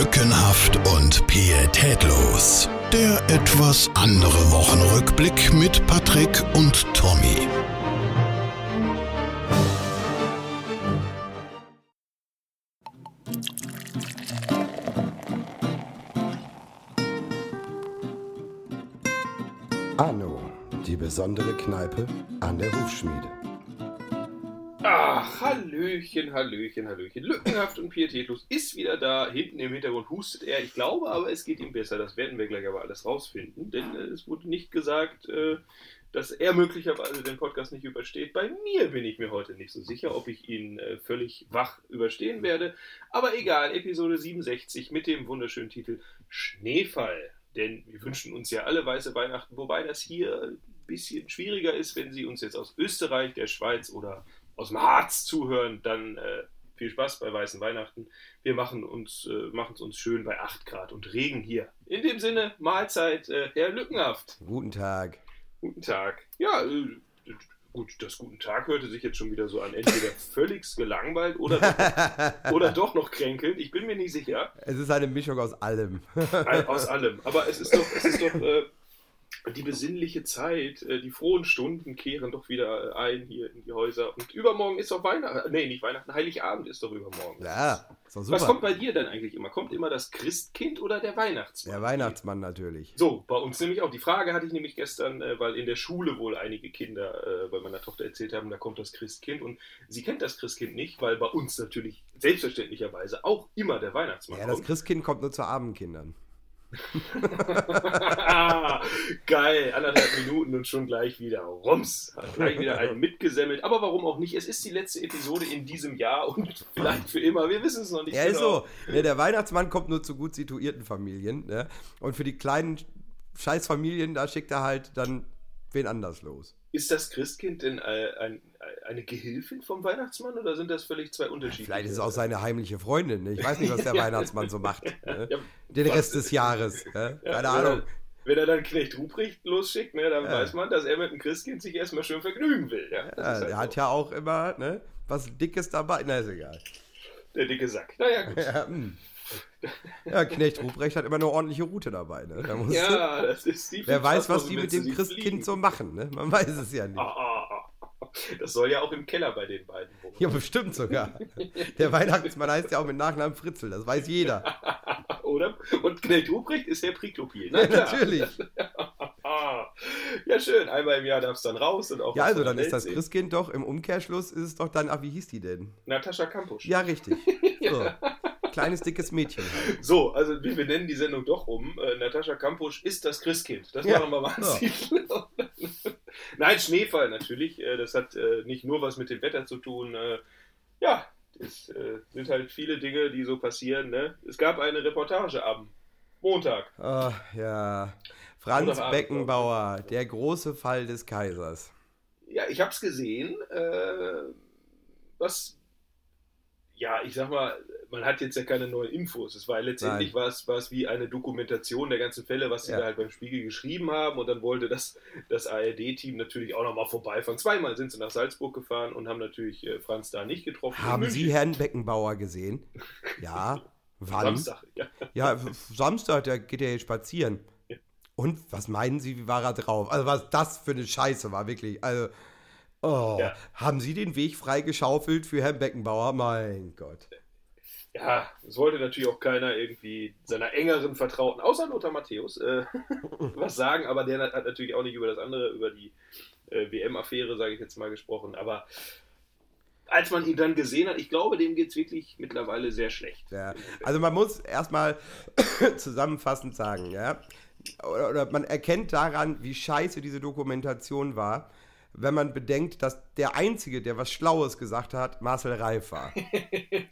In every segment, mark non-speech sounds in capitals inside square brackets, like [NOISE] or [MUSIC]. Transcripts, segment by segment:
Lückenhaft und pietätlos. Der etwas andere Wochenrückblick mit Patrick und Tommy. Anno, die besondere Kneipe an der Hufschmiede. Ach, Hallöchen, Hallöchen, Hallöchen. Lückenhaft und pietätlos ist wieder da. Hinten im Hintergrund hustet er. Ich glaube aber, es geht ihm besser. Das werden wir gleich aber alles rausfinden. Denn äh, es wurde nicht gesagt, äh, dass er möglicherweise den Podcast nicht übersteht. Bei mir bin ich mir heute nicht so sicher, ob ich ihn äh, völlig wach überstehen werde. Aber egal, Episode 67 mit dem wunderschönen Titel Schneefall. Denn wir wünschen uns ja alle weiße Weihnachten, wobei das hier ein bisschen schwieriger ist, wenn Sie uns jetzt aus Österreich, der Schweiz oder aus dem Harz zuhören, dann äh, viel Spaß bei weißen Weihnachten. Wir machen uns äh, machen es uns schön bei 8 Grad und Regen hier. In dem Sinne, Mahlzeit, äh, Herr Lückenhaft. Guten Tag. Guten Tag. Ja, äh, gut, das Guten Tag hörte sich jetzt schon wieder so an. Entweder [LAUGHS] völlig gelangweilt oder doch, oder doch noch kränkelnd. Ich bin mir nicht sicher. Es ist eine Mischung aus allem. Aus allem. Aber es ist doch, es ist doch äh, die besinnliche Zeit, äh, die frohen Stunden kehren doch wieder ein hier in die Häuser. Und übermorgen ist doch Weihnachten. Nee, nicht Weihnachten, Heiligabend ist doch übermorgen. Ja, ist doch Was kommt super. bei dir denn eigentlich immer? Kommt immer das Christkind oder der Weihnachtsmann? Der Weihnachtsmann natürlich. So, bei uns nämlich auch. Die Frage hatte ich nämlich gestern, äh, weil in der Schule wohl einige Kinder äh, bei meiner Tochter erzählt haben, da kommt das Christkind. Und sie kennt das Christkind nicht, weil bei uns natürlich selbstverständlicherweise auch immer der Weihnachtsmann Ja, das kommt. Christkind kommt nur zu Abendkindern. [LAUGHS] Geil, anderthalb Minuten und schon gleich wieder rums. Hat gleich wieder einen mitgesemmelt. Aber warum auch nicht? Es ist die letzte Episode in diesem Jahr und vielleicht für immer. Wir wissen es noch nicht Ja, ist genau. so. Ne, der Weihnachtsmann kommt nur zu gut situierten Familien. Ne? Und für die kleinen Scheißfamilien, da schickt er halt dann wen anders los. Ist das Christkind denn äh, ein, eine Gehilfin vom Weihnachtsmann oder sind das völlig zwei unterschiedliche? Vielleicht ist es auch seine heimliche Freundin. Ne? Ich weiß nicht, was der. [LAUGHS] Weihnachtsmann so macht. Ne? Ja, Den Rest des Jahres. [LAUGHS] Ne? Ja, Keine Ahnung. Wenn er dann Knecht Ruprecht losschickt, ne, dann Ja. weiß man, dass er mit dem Christkind sich erstmal schön vergnügen will. Ja, halt der hat so. ja auch immer ne, was Dickes dabei. Na, ist egal. Der dicke Sack. Naja, gut. [LAUGHS] Ja, ja Knecht Ruprecht hat immer eine ordentliche Route dabei. Ne? Da musst du- Ja, das ist die Wer weiß, was die mit dem Christkind fliegen. so machen. Ne? Man weiß es ja nicht. [LAUGHS] Das soll ja auch im Keller bei den beiden wohnen. Ja, bestimmt sogar. Der Weihnachtsmann [LAUGHS] heißt ja auch mit Nachnamen Fritzel, das weiß jeder. [LAUGHS] Oder? Und Knecht Ruprecht ist Herr Priklopil. Ja, natürlich. Ja, schön. Einmal im Jahr darf es dann raus und auch Ja, also dann ist das sehen. Christkind doch im Umkehrschluss ist es doch dann, ach, wie hieß die denn? Natascha Kampusch. Ja, richtig. So. Kleines, dickes Mädchen. Halt. So, also wir benennen die Sendung doch um. Äh, Natascha Kampusch ist das Christkind. Das Ja. machen wir mal Titel. [LAUGHS] Nein, Schneefall natürlich. Äh, das hat äh, nicht nur was mit dem Wetter zu tun. Äh, ja, es äh, sind halt viele Dinge, die so passieren. Ne? Es gab eine Reportage am Montag. Ah, ja. Franz Beckenbauer, der große Fall des Kaisers. Ja, ich habe es gesehen. Äh, was, ja, ich sag mal, man hat jetzt ja keine neuen Infos. Es war letztendlich war es, war es wie eine Dokumentation der ganzen Fälle, was sie Ja. da halt beim Spiegel geschrieben haben. Und dann wollte das, das ARD-Team natürlich auch nochmal vorbeifahren. Zweimal sind sie nach Salzburg gefahren und haben natürlich äh, Franz da nicht getroffen. Haben. Sie Herrn Beckenbauer gesehen? Ja. [LAUGHS] Wann? Samstag, ja. Ja, Samstag, da geht er jetzt spazieren. Ja. Und was meinen Sie, wie war er drauf? Also, was das für eine Scheiße war, wirklich. Also, oh, Ja. haben Sie den Weg freigeschaufelt für Herrn Beckenbauer? Mein Gott. Ja, es wollte natürlich auch keiner irgendwie seiner engeren Vertrauten, außer Lothar Matthäus, äh, [LAUGHS] was sagen, aber der hat natürlich auch nicht über das andere, über die äh, WM-Affäre, sage ich jetzt mal, gesprochen. Aber als man ihn dann gesehen hat, ich glaube, dem geht es wirklich mittlerweile sehr schlecht. Ja. Also, man muss erstmal [COUGHS] zusammenfassend sagen, ja. Oder, oder man erkennt daran, wie scheiße diese Dokumentation war, wenn man bedenkt, dass der Einzige, der was Schlaues gesagt hat, Marcel Reif war. [LAUGHS]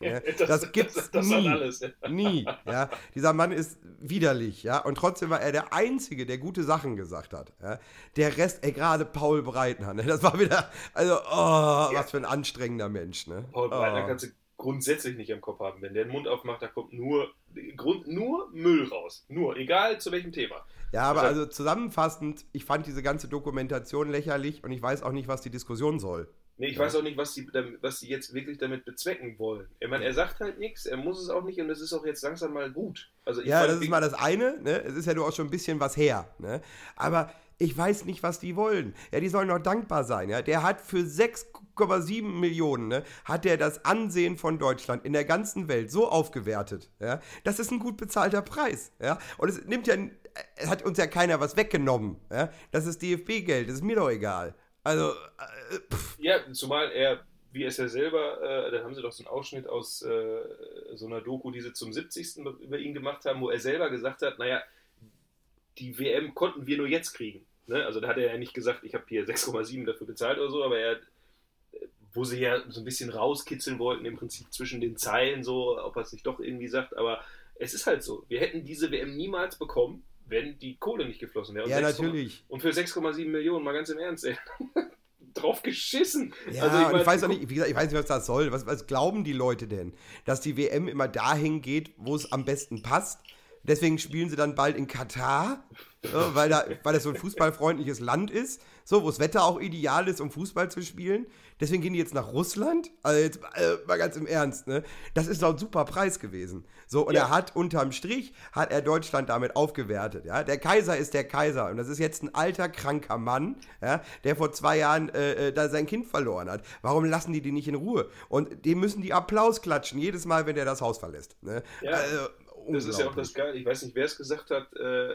Ja, das, gibt's das, das nie. alles. Ja. Nie. Ja. Dieser Mann ist widerlich, ja. Und trotzdem war er der Einzige, der gute Sachen gesagt hat. Ja. Der Rest, ey, gerade Paul Breitner, ne? das war wieder, also, oh, was für ein anstrengender Mensch, ne? Paul Breitner oh. kannst du grundsätzlich nicht im Kopf haben. Wenn der den Mund aufmacht, da kommt nur, Grund, nur Müll raus. Nur, egal zu welchem Thema. Ja, aber Also- also zusammenfassend, ich fand diese ganze Dokumentation lächerlich und ich weiß auch nicht, was die Diskussion soll. Nee, ich ja. weiß auch nicht, was sie, was sie jetzt wirklich damit bezwecken wollen. Ich meine, er sagt halt nichts, er muss es auch nicht und es ist auch jetzt langsam mal gut. Also ja, das ist mal das eine, ne? es ist ja nur auch schon ein bisschen was her. Ne? Aber ich weiß nicht, was die wollen. Ja, die sollen doch dankbar sein. Ja? Der hat für 6,7 Millionen, ne, hat er das Ansehen von Deutschland in der ganzen Welt so aufgewertet. Ja? Das ist ein gut bezahlter Preis. Ja? Und es nimmt ja, es hat uns ja keiner was weggenommen. Ja? Das ist DFB-Geld, das ist mir doch egal. Also, äh, Ja, zumal er, wie es ja selber, äh, da haben sie doch so einen Ausschnitt aus äh, so einer Doku, die sie zum 70. über ihn gemacht haben, wo er selber gesagt hat, naja, die WM konnten wir nur jetzt kriegen. Ne? Also da hat er ja nicht gesagt, ich habe hier 6,7 dafür bezahlt oder so, aber er, wo sie ja so ein bisschen rauskitzeln wollten, im Prinzip zwischen den Zeilen so, ob er es nicht doch irgendwie sagt, aber es ist halt so, wir hätten diese WM niemals bekommen, wenn die Kohle nicht geflossen wäre. ja, 6, natürlich. Und für 6,7 Millionen, mal ganz im Ernst, ey. [LAUGHS] drauf geschissen. Ja, also ich, mein, ich weiß auch nicht, wie gesagt, ich weiß nicht, was das soll. Was, was glauben die Leute denn? Dass die WM immer dahin geht, wo es am besten passt? Deswegen spielen sie dann bald in Katar, ja, weil, da, weil das so ein fußballfreundliches Land ist, so, wo das Wetter auch ideal ist, um Fußball zu spielen. Deswegen gehen die jetzt nach Russland. Also jetzt äh, mal ganz im Ernst, ne? Das ist doch ein super Preis gewesen. So, und ja. er hat unterm Strich, hat er Deutschland damit aufgewertet. Ja? Der Kaiser ist der Kaiser. Und das ist jetzt ein alter, kranker Mann, ja? der vor zwei Jahren äh, äh da sein Kind verloren hat. Warum lassen die die nicht in Ruhe? Und dem müssen die Applaus klatschen, jedes Mal, wenn der das Haus verlässt. Ne? Ja. Also, das ist ja auch das Geile. Ich weiß nicht, wer es gesagt hat, äh,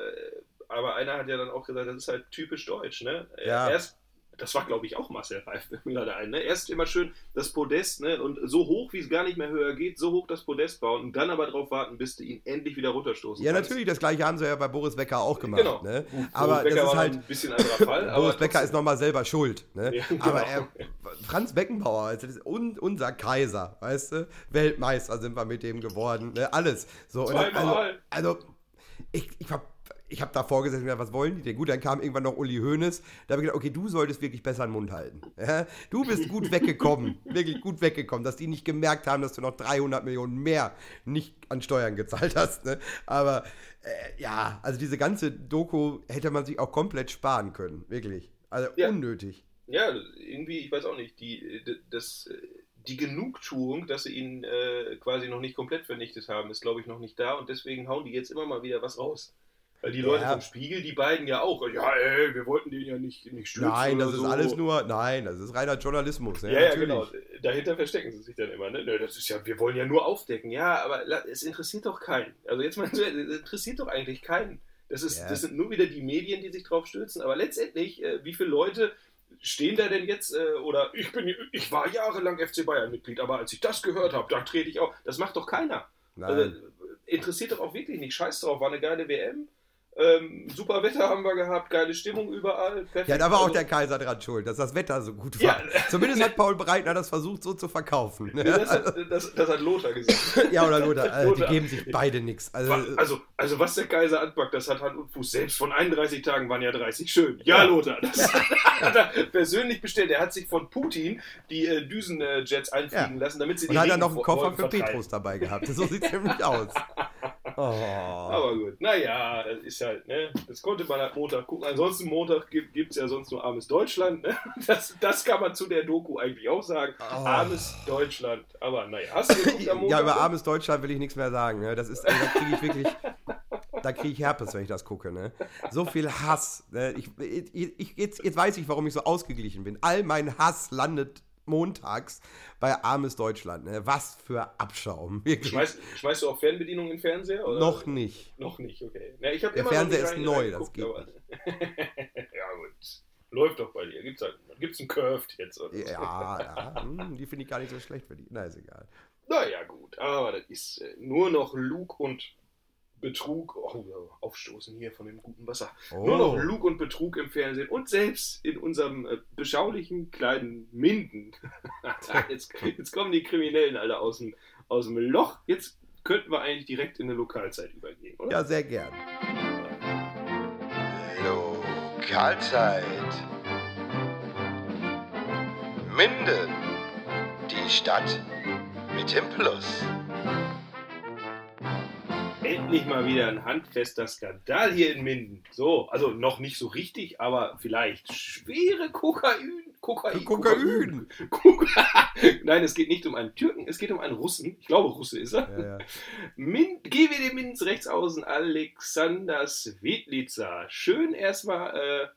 aber einer hat ja dann auch gesagt, das ist halt typisch deutsch. Ne? Ja. Erst das war glaube ich auch Marcel Reif, gerade ein. Ne? Erst immer schön das Podest ne? und so hoch, wie es gar nicht mehr höher geht, so hoch das Podest bauen und dann aber darauf warten, bis du ihn endlich wieder runterstoßen Ja, kannst. natürlich, das gleiche haben sie ja bei Boris Becker auch gemacht. Genau. Ne? Aber Boris das ist halt ein bisschen anderer Fall. [LAUGHS] Boris Becker ist nochmal selber schuld. Ne? Ja, genau. Aber er, Franz Beckenbauer, das ist unser Kaiser, weißt du? Weltmeister sind wir mit dem geworden, ne? alles. So, Zweimal. Also, also ich, ich war ich habe da vorgesessen und gedacht, was wollen die denn? Gut, dann kam irgendwann noch Uli Hoeneß. Da habe ich gedacht, okay, du solltest wirklich besser den Mund halten. Ja? Du bist gut weggekommen, [LAUGHS] wirklich gut weggekommen, dass die nicht gemerkt haben, dass du noch 300 Millionen mehr nicht an Steuern gezahlt hast. Ne? Aber äh, ja, also diese ganze Doku hätte man sich auch komplett sparen können, wirklich. Also ja. unnötig. Ja, irgendwie, ich weiß auch nicht, die, das, die Genugtuung, dass sie ihn äh, quasi noch nicht komplett vernichtet haben, ist, glaube ich, noch nicht da und deswegen hauen die jetzt immer mal wieder was raus. Weil die Leute ja. vom Spiegel, die beiden ja auch, ja, ey, wir wollten den ja nicht, nicht stürzen. Nein, das ist so. alles nur, nein, das ist reiner Journalismus. Ja, ja, ja, genau. Dahinter verstecken sie sich dann immer. Ne? Das ist ja, wir wollen ja nur aufdecken. Ja, aber es interessiert doch keinen. Also jetzt mal, [LAUGHS] es interessiert doch eigentlich keinen. Das, ist, ja. das sind nur wieder die Medien, die sich drauf stürzen. Aber letztendlich, äh, wie viele Leute stehen da denn jetzt, äh, oder ich bin, ich war jahrelang FC Bayern-Mitglied, aber als ich das gehört habe, da trete ich auch. Das macht doch keiner. Also, interessiert doch auch wirklich nicht. Scheiß drauf, war eine geile WM ähm, super Wetter haben wir gehabt, geile Stimmung überall. Perfekt. Ja, da war auch also, der Kaiser dran schuld, dass das Wetter so gut war. Ja. Zumindest hat Paul Breitner das versucht, so zu verkaufen. Ne? Das, hat, das, das, hat Lothar gesagt. ja, oder Lothar. Also. Die geben sich beide nichts. Also, also, also, was der Kaiser anpackt, das hat Hand und Fuß. Selbst von 31 Tagen waren ja 30 schön. Ja, ja. Lothar. Das [LAUGHS] hat er persönlich bestellt. Er hat sich von Putin die äh, Düsenjets einfliegen lassen, damit sie die Und hat dann noch einen Koffer für Petrus dabei gehabt. So sieht es nämlich aus. [LAUGHS] Oh. Aber gut, naja, das ist halt, ne? Das konnte man halt Montag gucken. Ansonsten Montag gibt es ja sonst nur armes Deutschland. Ne? [LAUGHS] Das, das kann man zu der Doku eigentlich auch sagen. Oh. Armes Deutschland. Aber naja, hast du geguckt am Montag? Ja, über armes Deutschland will ich nichts mehr sagen. Ne? Das ist, also, da kriege ich wirklich, da kriege ich Herpes, wenn ich das gucke. Ne? So viel Hass. Ne? Ich, ich, ich, jetzt, jetzt weiß ich, warum ich so ausgeglichen bin. All mein Hass landet montags bei Armes Deutschland. Ne? Was für Abschaum. Schmeißt, schmeißt du auch Fernbedienung in den Fernseher? Oder? Noch nicht. Noch nicht, okay. Ja, ich Der Fernseher ist neu, das geht aber... [LAUGHS] ja, gut. Läuft doch bei dir. Gibt's halt, gibt's einen Curved jetzt? Oder ja, [LAUGHS] ja. Hm, die finde ich gar nicht so schlecht für die. Na, ist egal. Naja, gut. Aber das ist äh, nur noch Luke und Betrug, oh, aufstoßen hier von dem guten Wasser. Oh. Nur noch Lug und Betrug im Fernsehen und selbst in unserem äh, beschaulichen kleinen Minden. [LAUGHS] jetzt, jetzt, kommen die Kriminellen alle aus dem, aus dem Loch. Jetzt könnten wir eigentlich direkt in eine Lokalzeit übergehen, oder? Ja, sehr gern. Lokalzeit. Minden. Die Stadt mit dem Plus endlich mal wieder ein handfester Skandal hier in Minden. So, also noch nicht so richtig, aber vielleicht schwere Kokain, Kokain. Kokain. Kokain. [LAUGHS] Nein, es geht nicht um einen Türken, es geht um einen Russen. Ich glaube, Russe ist er. Ja, ja. Min GWD Minz rechts außen Alexander Svetlitzer. Schön erstmal, äh,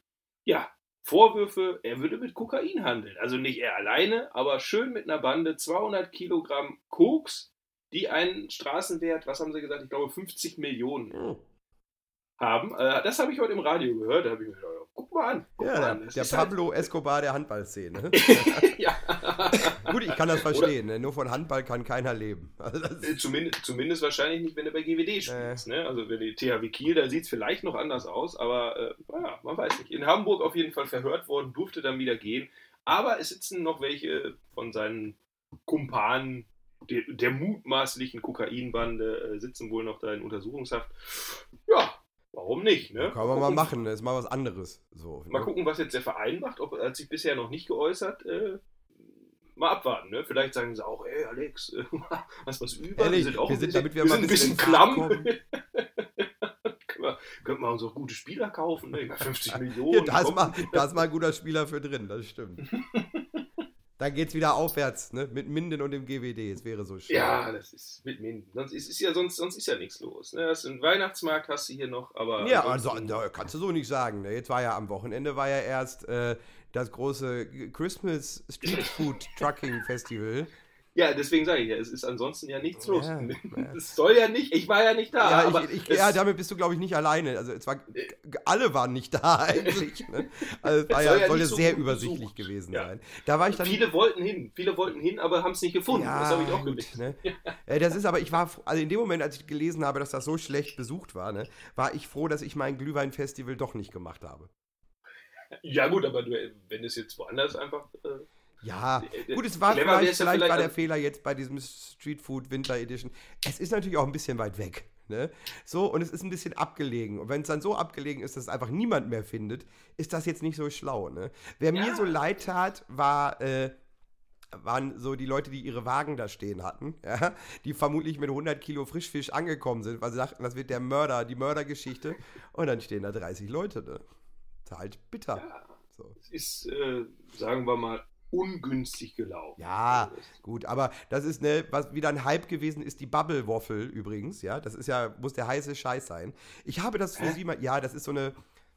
ja, Vorwürfe, er würde mit Kokain handeln. Also nicht er alleine, aber schön mit einer Bande 200 Kilogramm Koks, die einen Straßenwert, was haben sie gesagt, ich glaube 50 Millionen Hm. haben. Äh, das habe ich heute im Radio gehört. Da habe ich mir gedacht, guck mal an. Guck Ja, mal der, an. Der ist halt- Pablo Escobar der Handballszene. [LAUGHS] [LAUGHS] ja. Gut, ich kann das verstehen. Ne? Nur von Handball kann keiner leben. [LAUGHS] Also Äh, Zumindest, zumindest wahrscheinlich nicht, wenn du bei GWD spielst. Ne? Also wenn die THW Kiel, da sieht es vielleicht noch anders aus, aber äh, naja, man weiß nicht. In Hamburg auf jeden Fall verhört worden, durfte dann wieder gehen. Aber es sitzen noch welche von seinen Kumpanen der, mutmaßlichen Kokainbande, äh, sitzen wohl noch da in Untersuchungshaft. Ja, warum nicht? Ne? kann man mal machen. Das ist mal was anderes. So, Mal ne? gucken, was jetzt der Verein macht. Ob, er hat sich bisher noch nicht geäußert. Äh, mal abwarten. Ne? Vielleicht sagen sie auch, ey Alex, äh, [LAUGHS] hast was über? Ehrlich, wir sind auch wir ein sind, bisschen, damit wir wir mal ein bisschen klamm. [LAUGHS] können, wir, uns auch gute Spieler kaufen? Ne? Ich meine, 50 Millionen. Hier, da, ist mal, da ist mal ein guter Spieler für drin, das stimmt. [LAUGHS] Dann geht's wieder aufwärts, ne? Mit Minden und dem GWD. Es wäre so schön. Ja, das ist mit Minden. Sonst ist, ist ja sonst, sonst ist ja nichts los. Ne? Das ist ein Weihnachtsmarkt hast du hier noch, aber Ja, also, na, kannst du so nicht sagen. Ne? Jetzt war ja am Wochenende war ja erst äh, das große Christmas Street Food Trucking Festival. Ja, deswegen sage ich ja, es ist ansonsten ja nichts los. Ja. [LAUGHS] Es soll ja nicht, ich war ja nicht da. Ja, aber ich, ich, ja, damit bist du, glaube ich, nicht alleine. Also es war, alle waren nicht da [LAUGHS] eigentlich. Ne? Also es war ja, soll ja so sehr übersichtlich besucht. gewesen sein. Da war ich dann. viele wollten hin, viele wollten hin, aber haben es nicht gefunden. das habe ich auch gelesen. ne? [LAUGHS] Äh, Das ist aber, ich war, also in dem Moment, als ich gelesen habe, dass das so schlecht besucht war, ne, war ich froh, dass ich mein Glühwein-Festival doch nicht gemacht habe. Ja gut, aber du, wenn es jetzt woanders einfach... Äh, Ja, Äh, gut, es war clever vielleicht, ja vielleicht war vielleicht der Fehler jetzt bei diesem Street Food Winter Edition. Es ist natürlich auch ein bisschen weit weg. Ne? So, und es ist ein bisschen abgelegen. Und wenn es dann so abgelegen ist, dass es einfach niemand mehr findet, ist das jetzt nicht so schlau. Ne? Wer mir Ja. so leid tat, war, äh, waren so die Leute, die ihre Wagen da stehen hatten, [LAUGHS] ja? die vermutlich mit 100 Kilo Frischfisch angekommen sind, weil sie dachten, das wird der Mörder, die Mördergeschichte. Und dann stehen da 30 Leute. Ne? Ist halt bitter. ja, So. es ist, äh, sagen wir mal, ungünstig gelaufen. Ja, gut, aber das ist ne, was wieder ein Hype gewesen ist, die Bubble Waffle übrigens, ja, das ist ja, muss der heiße Scheiß sein. Ich habe das für? Sie mal, ja, das ist so eine,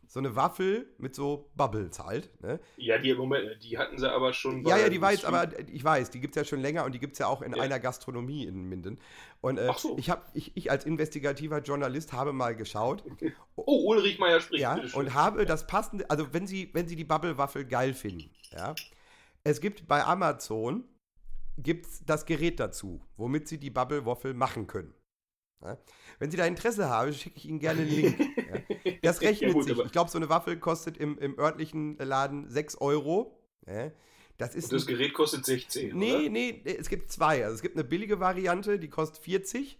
so eine Waffel mit so Bubbles halt, ne? Ja, die, Moment, die hatten sie aber schon Ja, ja, die weiß, Street- aber ich weiß, die gibt es ja schon länger und die gibt es ja auch in Ja. einer Gastronomie in Minden. Und äh, Ach so. ich, hab, ich, ich als investigativer Journalist habe mal geschaut Oh, Ulrich Meier spricht. ja, und habe das passende, also wenn Sie, wenn Sie die Bubble-Waffel geil finden, ja, es gibt bei Amazon gibt's das Gerät dazu, womit Sie die Bubble-Waffel machen können. Ja. Wenn Sie da Interesse haben, schicke ich Ihnen gerne einen Link. ja. Das [LAUGHS] rechnet Ja, gut, sich. Ich glaube, so eine Waffel kostet im, im örtlichen Laden 6 Euro. Das ist Und das Gerät kostet 16. Nee, oder? nee, es gibt zwei. Also es gibt eine billige Variante, die kostet 40.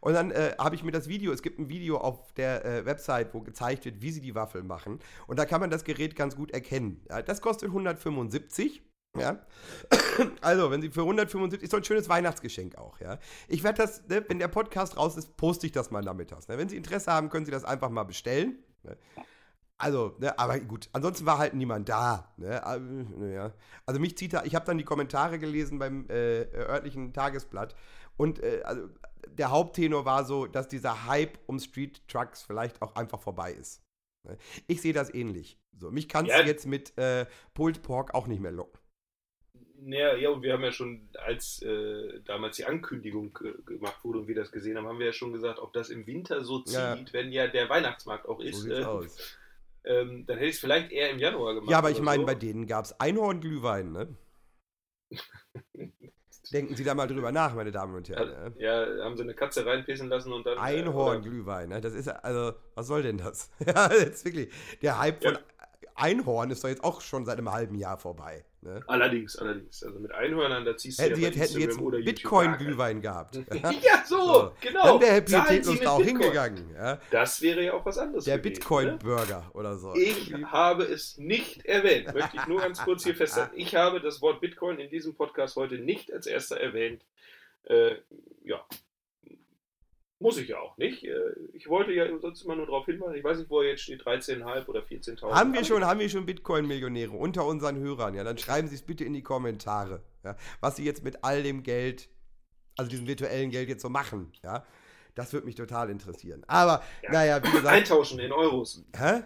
Und dann äh, habe ich mir das Video, es gibt ein Video auf der äh, Website, wo gezeigt wird, wie sie die Waffel machen. Und da kann man das Gerät ganz gut erkennen. Das kostet 175. Ja. [COUGHS] Also, wenn sie für 175, ist so ein schönes Weihnachtsgeschenk auch, ja. Ich werde das, ne, wenn der Podcast raus ist, poste ich das mal nachmittags. Ne? Wenn Sie Interesse haben, können Sie das einfach mal bestellen. Ne? Also, ne, aber gut, ansonsten war halt niemand da. Ne? Also, ja. also mich zieht da, ich habe dann die Kommentare gelesen beim äh, örtlichen Tagesblatt und äh, also, der Haupttenor war so, dass dieser Hype um Street Trucks vielleicht auch einfach vorbei ist. Ne? Ich sehe das ähnlich. So, mich kannst Ja. du jetzt mit äh, Pulled Pork auch nicht mehr locken. Ja, ja, und wir haben ja schon, als äh, damals die Ankündigung äh, gemacht wurde und wir das gesehen haben, haben wir ja schon gesagt, ob das im Winter so zieht, Ja. wenn ja der Weihnachtsmarkt auch So ist, sieht's äh, aus. ähm, dann hätte ich es vielleicht eher im Januar gemacht. Ja, aber ich meine, so. bei denen gab es Einhornglühwein, ne? [LAUGHS] Denken Sie da mal drüber nach, meine Damen und Herren. ne? Ja, haben sie eine Katze reinpissen lassen und dann. äh, Einhornglühwein, ne? Das ist ja, also, was soll denn das? [LAUGHS] ja, jetzt wirklich. Der Hype von Ja. Einhorn ist doch jetzt auch schon seit einem halben Jahr vorbei. Ne? Allerdings, allerdings. Also mit Einhörnern, da ziehst du Hätten ja jetzt, hätten jetzt Bitcoin-Glühwein gehabt. [LAUGHS] Ja, so, genau. Dann wäre Pietätlos mit da auch Bitcoin. hingegangen. Ja? Das wäre ja auch was anderes. Der gewesen, ne? Bitcoin-Burger oder so. Ich habe es nicht erwähnt, möchte ich nur ganz kurz hier festhalten. Ich habe das Wort Bitcoin in diesem Podcast heute nicht als erster erwähnt. Äh, ja, Muss ich ja auch nicht. Äh, Ich wollte ja sonst immer nur darauf hinweisen, ich weiß nicht, wo er jetzt steht, 13,5 oder 14.000. Haben wir schon, haben wir schon Bitcoin-Millionäre unter unseren Hörern? Ja, dann schreiben Sie es bitte in die Kommentare, ja, was Sie jetzt mit all dem Geld, also diesem virtuellen Geld jetzt so machen. Ja, das würde mich total interessieren. Aber Ja. naja, wie gesagt, Eintauschen in Euros. hä?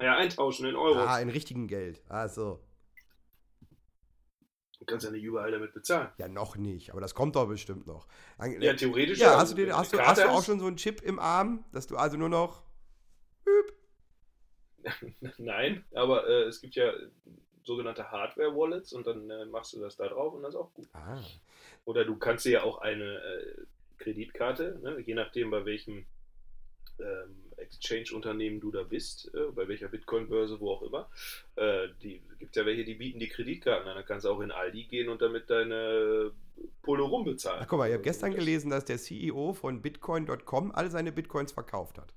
Ja, eintauschen in Euros. Ah, in richtigen Geld. Ah, so. Du kannst ja nicht überall damit bezahlen. Ja, noch nicht, aber das kommt doch bestimmt noch. An- Ja, theoretisch ja, hast du, den, hast, du hast du auch schon so einen Chip im Arm, dass du also nur noch. [LAUGHS] Nein, aber äh, es gibt ja sogenannte Hardware-Wallets und dann äh, machst du das da drauf und das ist auch gut. Ah, Oder du kannst dir ja auch eine äh, Kreditkarte, ne, je nachdem bei welchem ähm, Exchange-Unternehmen du da bist, äh, bei welcher Bitcoin-Börse, wo auch immer. Äh, die gibt ja welche, die bieten die Kreditkarten an. Dann kannst du auch in Aldi gehen und damit deine Polo rumbezahlen. Ach, guck mal, ich habe gestern Das- gelesen, dass der CEO von Bitcoin.com alle seine Bitcoins verkauft hat.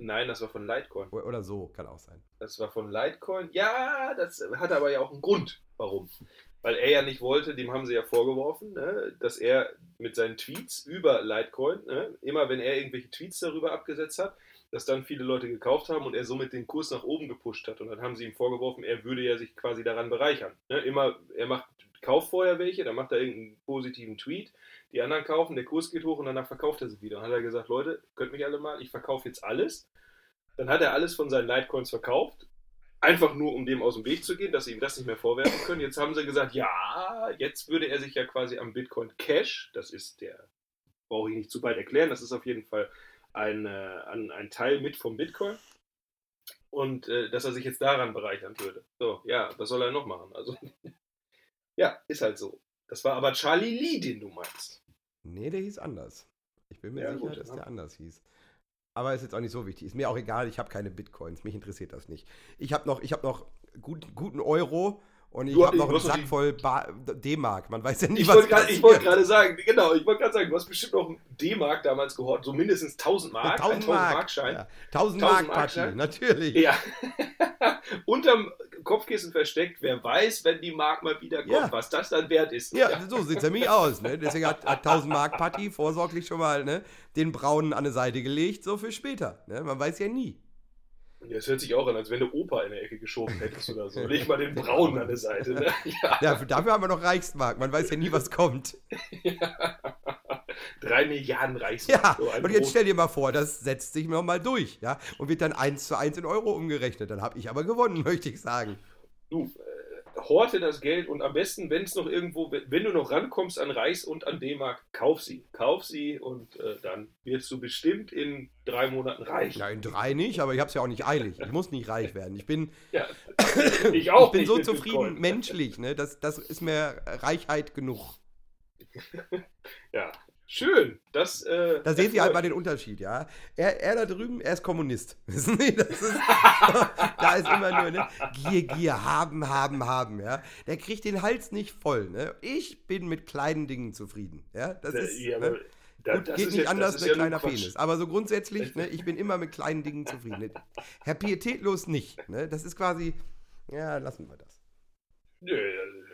Nein, das war von Litecoin. Oder so, kann auch sein. Das war von Litecoin. Ja, das hat aber ja auch einen Grund, warum. Weil er ja nicht wollte, dem haben sie ja vorgeworfen, ne, dass er mit seinen Tweets über Litecoin, ne, immer wenn er irgendwelche Tweets darüber abgesetzt hat, dass dann viele Leute gekauft haben und er somit den Kurs nach oben gepusht hat. Und dann haben sie ihm vorgeworfen, er würde ja sich quasi daran bereichern. Ne, immer, er macht, kauft vorher welche, dann macht er irgendeinen positiven Tweet, die anderen kaufen, der Kurs geht hoch und danach verkauft er sie wieder. Und dann hat er gesagt, Leute, könnt mich alle mal, ich verkaufe jetzt alles. Dann hat er alles von seinen Litecoins verkauft Einfach nur, um dem aus dem Weg zu gehen, dass sie ihm das nicht mehr vorwerfen können. Jetzt haben sie gesagt, ja, jetzt würde er sich ja quasi am Bitcoin Cash, das ist der, brauche ich nicht zu weit erklären, das ist auf jeden Fall ein, äh, ein, ein Teil mit vom Bitcoin. Und äh, dass er sich jetzt daran bereichern würde. So, ja, was soll er noch machen? Also, [LAUGHS] ja, ist halt so. Das war aber Charlie Lee, den du meinst. Nee, der hieß anders. Ich bin mir Ja, sicher, gut, dass ja. der anders hieß. Aber ist jetzt auch nicht so wichtig. Ist mir auch egal, ich habe keine Bitcoins. Mich interessiert das nicht. Ich habe noch, ich hab noch gut, guten Euro und ich habe noch einen Sack voll D-Mark. Man weiß ja nie, Ich was wollte gerade passiert. wollt gerade sagen, genau, ich wollte gerade sagen, du hast bestimmt noch einen D-Mark damals gehört, so mindestens 1000 Mark, 1000 1000 Mark. Markschein. Ja. 1000 1000 Mark Mark Schein. natürlich. Ja. [LAUGHS] Unterm Kopfkissen versteckt. Wer weiß, wenn die Mark mal wieder kommt, Ja. was das dann wert ist. Ja, so sieht es nämlich aus. Ne? Deswegen hat, hat 1000 Mark Party vorsorglich schon mal ne, den Braunen an die Seite gelegt, so für später. Ne? Man weiß ja nie. Das hört sich auch an, als wenn du Opa in der Ecke geschoben hättest oder so. Leg mal den Braunen an der Seite. Ne? [LAUGHS] Ja. Ja, dafür haben wir noch Reichsmark. Man weiß ja nie, was kommt. [LAUGHS] Drei Milliarden Reichsmark. Ja, So und jetzt stell dir mal vor, das setzt sich noch mal durch, ja, und wird dann 1 zu 1 in Euro umgerechnet. Dann habe ich aber gewonnen, [LAUGHS] möchte ich sagen. Du, horte das Geld und am besten, wenn es noch irgendwo, wenn du noch rankommst an Reichs und an D-Mark, kauf sie. Kauf sie und äh, dann wirst du bestimmt in drei Monaten reich. Ja, in drei nicht, aber ich habe es ja auch nicht eilig. Ich muss nicht reich werden. Ich bin, [LAUGHS] Ja. [COUGHS] Ich auch ich bin nicht so zufrieden Bitcoin. menschlich, ne? Das, das ist mir Reichheit genug. [LAUGHS] Ja, schön. Das, äh, Da sehen Sie halt mal den Unterschied, ja. Er, er da drüben, er ist Kommunist. [LAUGHS] Wissen Sie, das ist, [LAUGHS] da ist immer nur, ne? Gier, Gier, haben, haben, haben, ja. Der kriegt den Hals nicht voll, ne? Ich bin mit kleinen Dingen zufrieden, ja. Das Äh, ist, ja, ne? da- Gut, das geht ist nicht ja- anders, ein ist ja kleiner. Penis. Aber so grundsätzlich, [LAUGHS] ne, ich bin immer mit kleinen Dingen zufrieden. Herr Pietätlos nicht. Ne? Das ist quasi, ja, lassen wir das. Nö,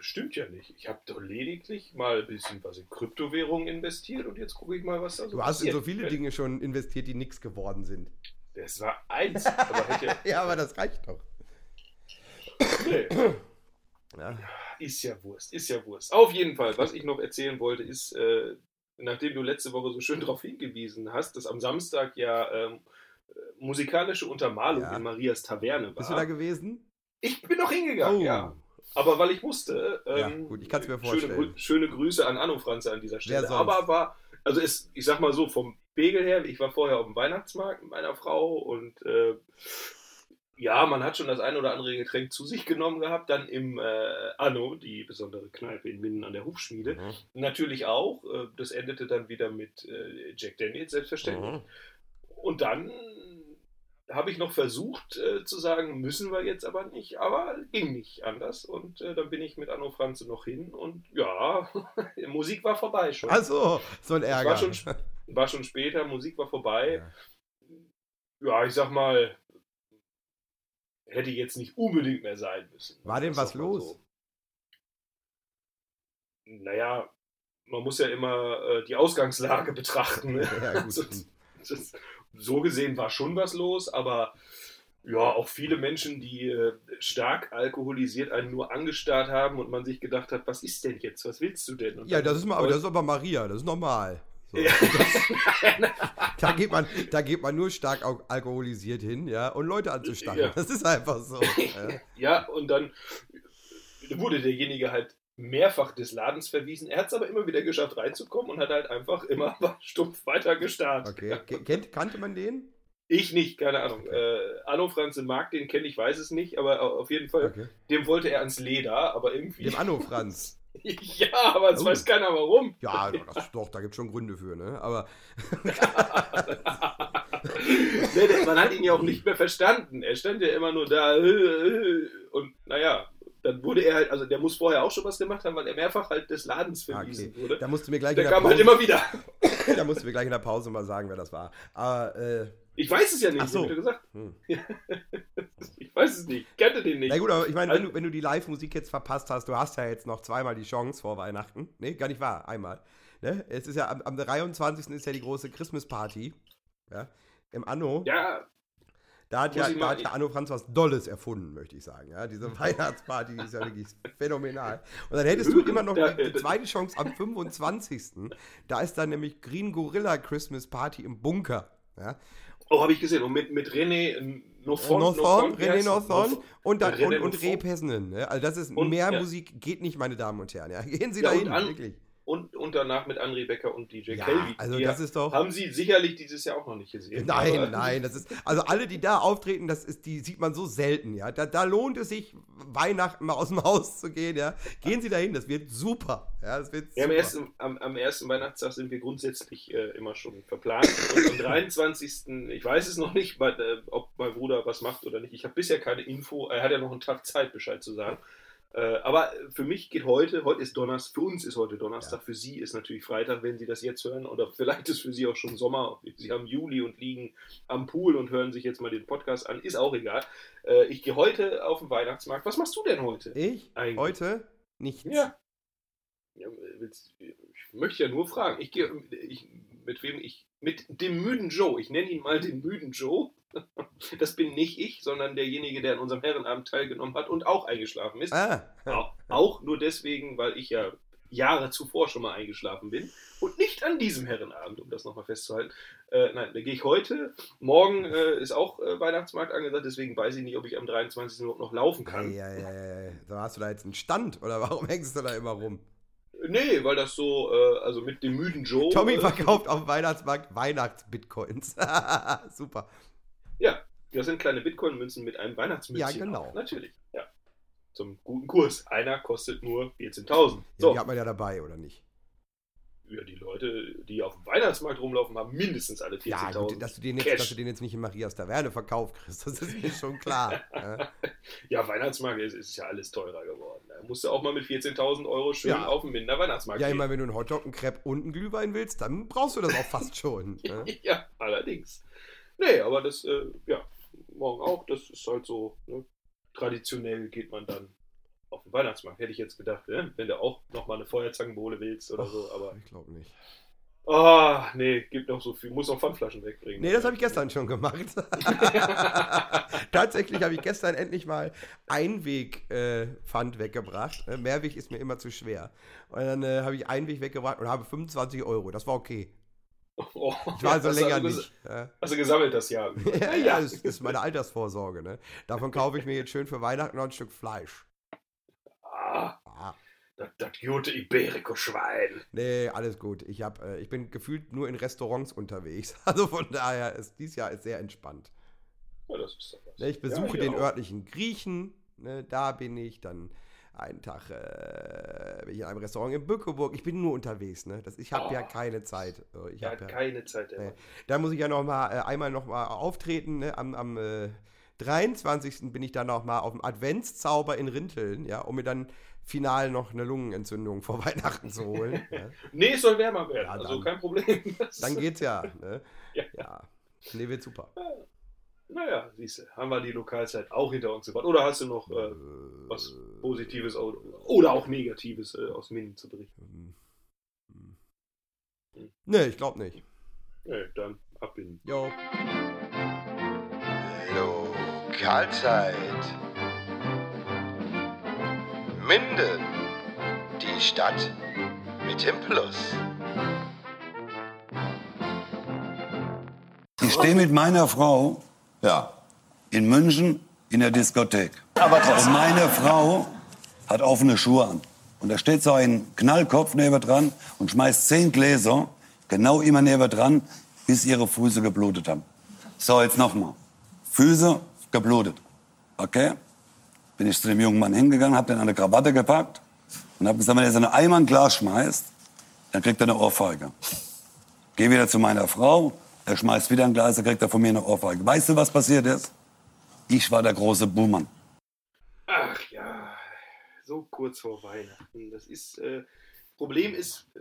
das stimmt ja nicht. Ich habe doch lediglich mal ein bisschen was in Kryptowährungen investiert und jetzt gucke ich mal, was da so Du hast in so viele Dinge schon investiert, die nichts geworden sind. Das war eins. Aber [LAUGHS] hätte, Ja, aber das reicht doch. nee, Ja. ist ja Wurst, ist ja Wurst. Auf jeden Fall, was ich noch erzählen wollte, ist, äh, nachdem du letzte Woche so schön darauf hingewiesen hast, dass am Samstag ja ähm, äh, musikalische Untermalung Ja. in Marias Taverne war. Bist du da gewesen? ich bin noch hingegangen, Oh. ja. Aber weil ich musste. Ja, Ähm, gut, ich kann's mir Schöne, vorstellen. Grü- schöne Grüße an Anno Franze an dieser Stelle. Aber war, also es, ich sag mal so, vom Pegel her, ich war vorher auf dem Weihnachtsmarkt mit meiner Frau und äh, ja, man hat schon das ein oder andere Getränk zu sich genommen gehabt. Dann im äh, Anno, die besondere Kneipe in Minden an der Hufschmiede. Mhm. Natürlich auch. Äh, das endete dann wieder mit äh, Jack Daniels, selbstverständlich. Mhm. Und dann habe ich noch versucht äh, zu sagen, müssen wir jetzt aber nicht, aber ging nicht anders. Und äh, dann bin ich mit Anno Franze noch hin und ja, [LAUGHS] Musik war vorbei schon. Ach so, so ein Ärger. war schon, war schon später, Musik war vorbei. Ja. Ja, ich sag mal, hätte jetzt nicht unbedingt mehr sein müssen. War denn was los? so. Naja, man muss ja immer äh, die Ausgangslage [LAUGHS] betrachten. Ne? Ja, gut. [LAUGHS] das, so gesehen war schon was los, aber ja, auch viele Menschen, die äh, stark alkoholisiert einen nur angestarrt haben und man sich gedacht hat, was ist denn jetzt? Was willst du denn? Und Ja, das ist, mal, aber das ist aber Maria, das ist normal. So. Ja. [LAUGHS] Da geht, man, da geht man nur stark al- alkoholisiert hin, ja, und Leute anzustarren. Ja. Das ist einfach so. [LAUGHS] ja. Ja, und dann wurde derjenige halt mehrfach des Ladens verwiesen. Er hat es aber immer wieder geschafft, reinzukommen und hat halt einfach immer [LAUGHS] stumpf weiter gestarrt. Okay. Ke- Kennt, kannte man den? Ich nicht, keine Ahnung. Äh, Anno Franze mag den, kenne ich, weiß es nicht, aber auf jeden Fall, Okay. dem wollte er ans Leder, aber irgendwie. Dem Anno [LAUGHS] Franz. ja, aber es Oh. weiß keiner warum. Ja, [LAUGHS] das, doch, da gibt es schon Gründe für, ne? Aber man hat ihn ja auch nicht mehr verstanden. Er stand ja immer nur da äh, und naja, dann wurde er halt, also der muss vorher auch schon was gemacht haben, weil er mehrfach halt des Ladens verwiesen okay. wurde. da musst du mir gleich Der in der kam halt Pause, immer wieder. [LAUGHS] da musst du mir gleich in der Pause mal sagen, wer das war. Aber, äh, Ich weiß es ja nicht, Ach so. hab ich gesagt. hm. [LAUGHS] Ich weiß es nicht. Kannte den nicht. Na gut, aber ich meine, wenn du, wenn du die Live-Musik jetzt verpasst hast, du hast ja jetzt noch zweimal die Chance vor Weihnachten. Nee, gar nicht wahr, einmal. Ne? Es ist ja am, am 23. ist ja die große Christmas-Party. Ja? Im Anno. Ja, Da hat, Muss ja, da hat ja Anno Franz was Dolles erfunden, möchte ich sagen. Ja, diese [LAUGHS] Weihnachtsparty die ist ja wirklich phänomenal. Und dann hättest du immer noch die, die zweite Chance am 25. Da ist dann nämlich Green Gorilla Christmas Party im Bunker. Ja? oh, habe ich gesehen. Und mit, mit René. Northorn, wie René? Northorn und, dann, und, und Northorn. Reh Pesnen. Ne? Also das ist Und, mehr ja. Musik geht nicht, meine Damen und Herren. Ja? Gehen Sie Ja, da hin, wirklich. Und, und danach mit André Becker und DJ Ja, Kelvin. also Die das ist doch- Haben Sie sicherlich dieses Jahr auch noch nicht gesehen. Nein, aber- [LAUGHS] nein, das ist, also alle, die da auftreten, das ist, die sieht man so selten, ja. Da, da lohnt es sich, Weihnachten mal aus dem Haus zu gehen, ja. Gehen Sie dahin, das wird super, ja, das wird Ja, am, super. ersten, am, am ersten Weihnachtstag sind wir grundsätzlich äh, immer schon verplant. Und am 23. ich weiß es noch nicht, weil, äh, ob mein Bruder was macht oder nicht. Ich habe bisher keine Info. Er hat ja noch einen Tag Zeit, Bescheid zu sagen. Äh, aber für mich geht heute, heute ist Donnerstag, für uns ist heute Donnerstag, für Sie ist natürlich Freitag, wenn Sie das jetzt hören. Oder vielleicht ist für Sie auch schon Sommer. Sie haben Juli und liegen am Pool und hören sich jetzt mal den Podcast an. Ist auch egal. Äh, ich gehe heute auf den Weihnachtsmarkt. Was machst du denn heute? Ich? Eigentlich. Heute? Nichts. Ja. ja willst, ich möchte ja nur fragen. Ich gehe ich, mit wem ich. Mit dem müden Joe. Ich nenne ihn mal den müden Joe. [LAUGHS] Das bin nicht ich, sondern derjenige, der an unserem Herrenabend teilgenommen hat und auch eingeschlafen ist. Ah, Auch, auch nur deswegen, weil ich ja Jahre zuvor schon mal eingeschlafen bin. Und nicht an diesem Herrenabend, um das nochmal festzuhalten. Äh, nein, da gehe ich heute. Morgen äh, ist auch äh, Weihnachtsmarkt angesagt, deswegen weiß ich nicht, ob ich am 23. überhaupt noch laufen kann. ja, ja, ja, hast du da jetzt einen Stand oder warum hängst du da immer rum? Nee, weil das so, äh, also mit dem müden Joe. Tommy äh, verkauft auf dem Weihnachtsmarkt Weihnachts-Bitcoins. [LAUGHS] super. Ja, das sind kleine Bitcoin-Münzen mit einem Weihnachtsmünzchen. Ja, genau. Auf. Natürlich, ja. Zum guten Kurs. Einer kostet nur 14.000. Ja, So, Die hat man ja dabei, oder nicht? Ja, die Leute, die auf dem Weihnachtsmarkt rumlaufen, haben mindestens alle 14.000. Ja, gut, dass du, den jetzt, Cash. dass du den jetzt nicht in Marias Taverne verkauft kriegst, das ist mir schon klar. ja. [LAUGHS] Ja, Weihnachtsmarkt ist, ist ja alles teurer geworden. Da musst du auch mal mit 14.000 Euro schön Ja. auf den Minder Weihnachtsmarkt Ja, gehen. immer wenn du einen Hotdog, einen Crepe und einen Glühwein willst, dann brauchst du das auch fast schon. [LAUGHS] ne? ja, allerdings. Nee, aber das, äh, ja, morgen auch, das ist halt so, ne? traditionell geht man dann auf den Weihnachtsmarkt, hätte ich jetzt gedacht, ne? wenn du auch nochmal eine Feuerzangenbowle willst oder so, aber, Ich glaube nicht. ah, nee, gibt noch so viel, muss noch Pfandflaschen wegbringen. Nee, das habe ich gestern schon gemacht. [LAUGHS] Tatsächlich habe ich gestern endlich mal Einweg-Pfand weggebracht. Äh, Mehrweg ist mir immer zu schwer. Und dann äh, habe ich Einweg weggebracht und habe 25 Euro. Das war okay. Oh, Ich war also hast länger nicht. Ja. Hast du gesammelt das Jahr? [LAUGHS] ja, ja, das ist meine Altersvorsorge. Ne? Davon kaufe ich mir jetzt schön für Weihnachten noch ein Stück Fleisch. Das, das gute Iberico-Schwein. nee, alles gut. Ich, hab, äh, ich bin gefühlt nur in Restaurants unterwegs. [LAUGHS] Also von daher ist dieses Jahr ist sehr entspannt. Ja, das ist doch was. Ne, Ich besuche Ja, den auch. örtlichen Griechen, ne, da bin ich, dann einen Tag äh, bin ich in einem Restaurant in Bückeburg. Ich bin nur unterwegs, ne? Das, ich habe ja Oh. keine Zeit. Ich ja, keine Zeit. Mann. da muss ich ja noch mal äh, einmal noch mal auftreten. Ne? Am, am äh, 23. bin ich dann noch mal auf dem Adventszauber in Rinteln, ja, um mir dann final noch eine Lungenentzündung [LAUGHS] vor Weihnachten zu holen. ja. Nee, es soll wärmer werden, Ja, also dann. kein Problem. [LAUGHS] Dann geht's ja. Ne? Ja. ja. Nee, wird super. Naja, siehst du, haben wir die Lokalzeit auch hinter uns gebracht. Oder hast du noch äh, was Positives oder auch Negatives äh, aus Minden zu berichten? Ähm, hm. Nee, ich glaube nicht. Nee, dann ab in Jo. Lokalzeit. Minden. Die Stadt mit dem Plus. Ich stehe mit meiner Frau Ja. in München in der Diskothek. Aber trotzdem. Und meine Frau hat offene Schuhe an. Und da steht so ein Knallkopf neben dran und schmeißt zehn Gläser genau immer neben dran, bis ihre Füße geblutet haben. So, jetzt nochmal. Füße geblutet. Okay? Bin ich zu dem jungen Mann hingegangen, hab den der Krawatte gepackt und hab gesagt, wenn er so eine Eimer ein Glas schmeißt, dann kriegt er eine Ohrfeige. Geh wieder zu meiner Frau, er schmeißt wieder ein Glas, dann kriegt er von mir eine Ohrfeige. Weißt du, was passiert ist? Ich war der große Buhmann. Ach ja, so kurz vor Weihnachten. Das ist, äh, Problem ist, äh,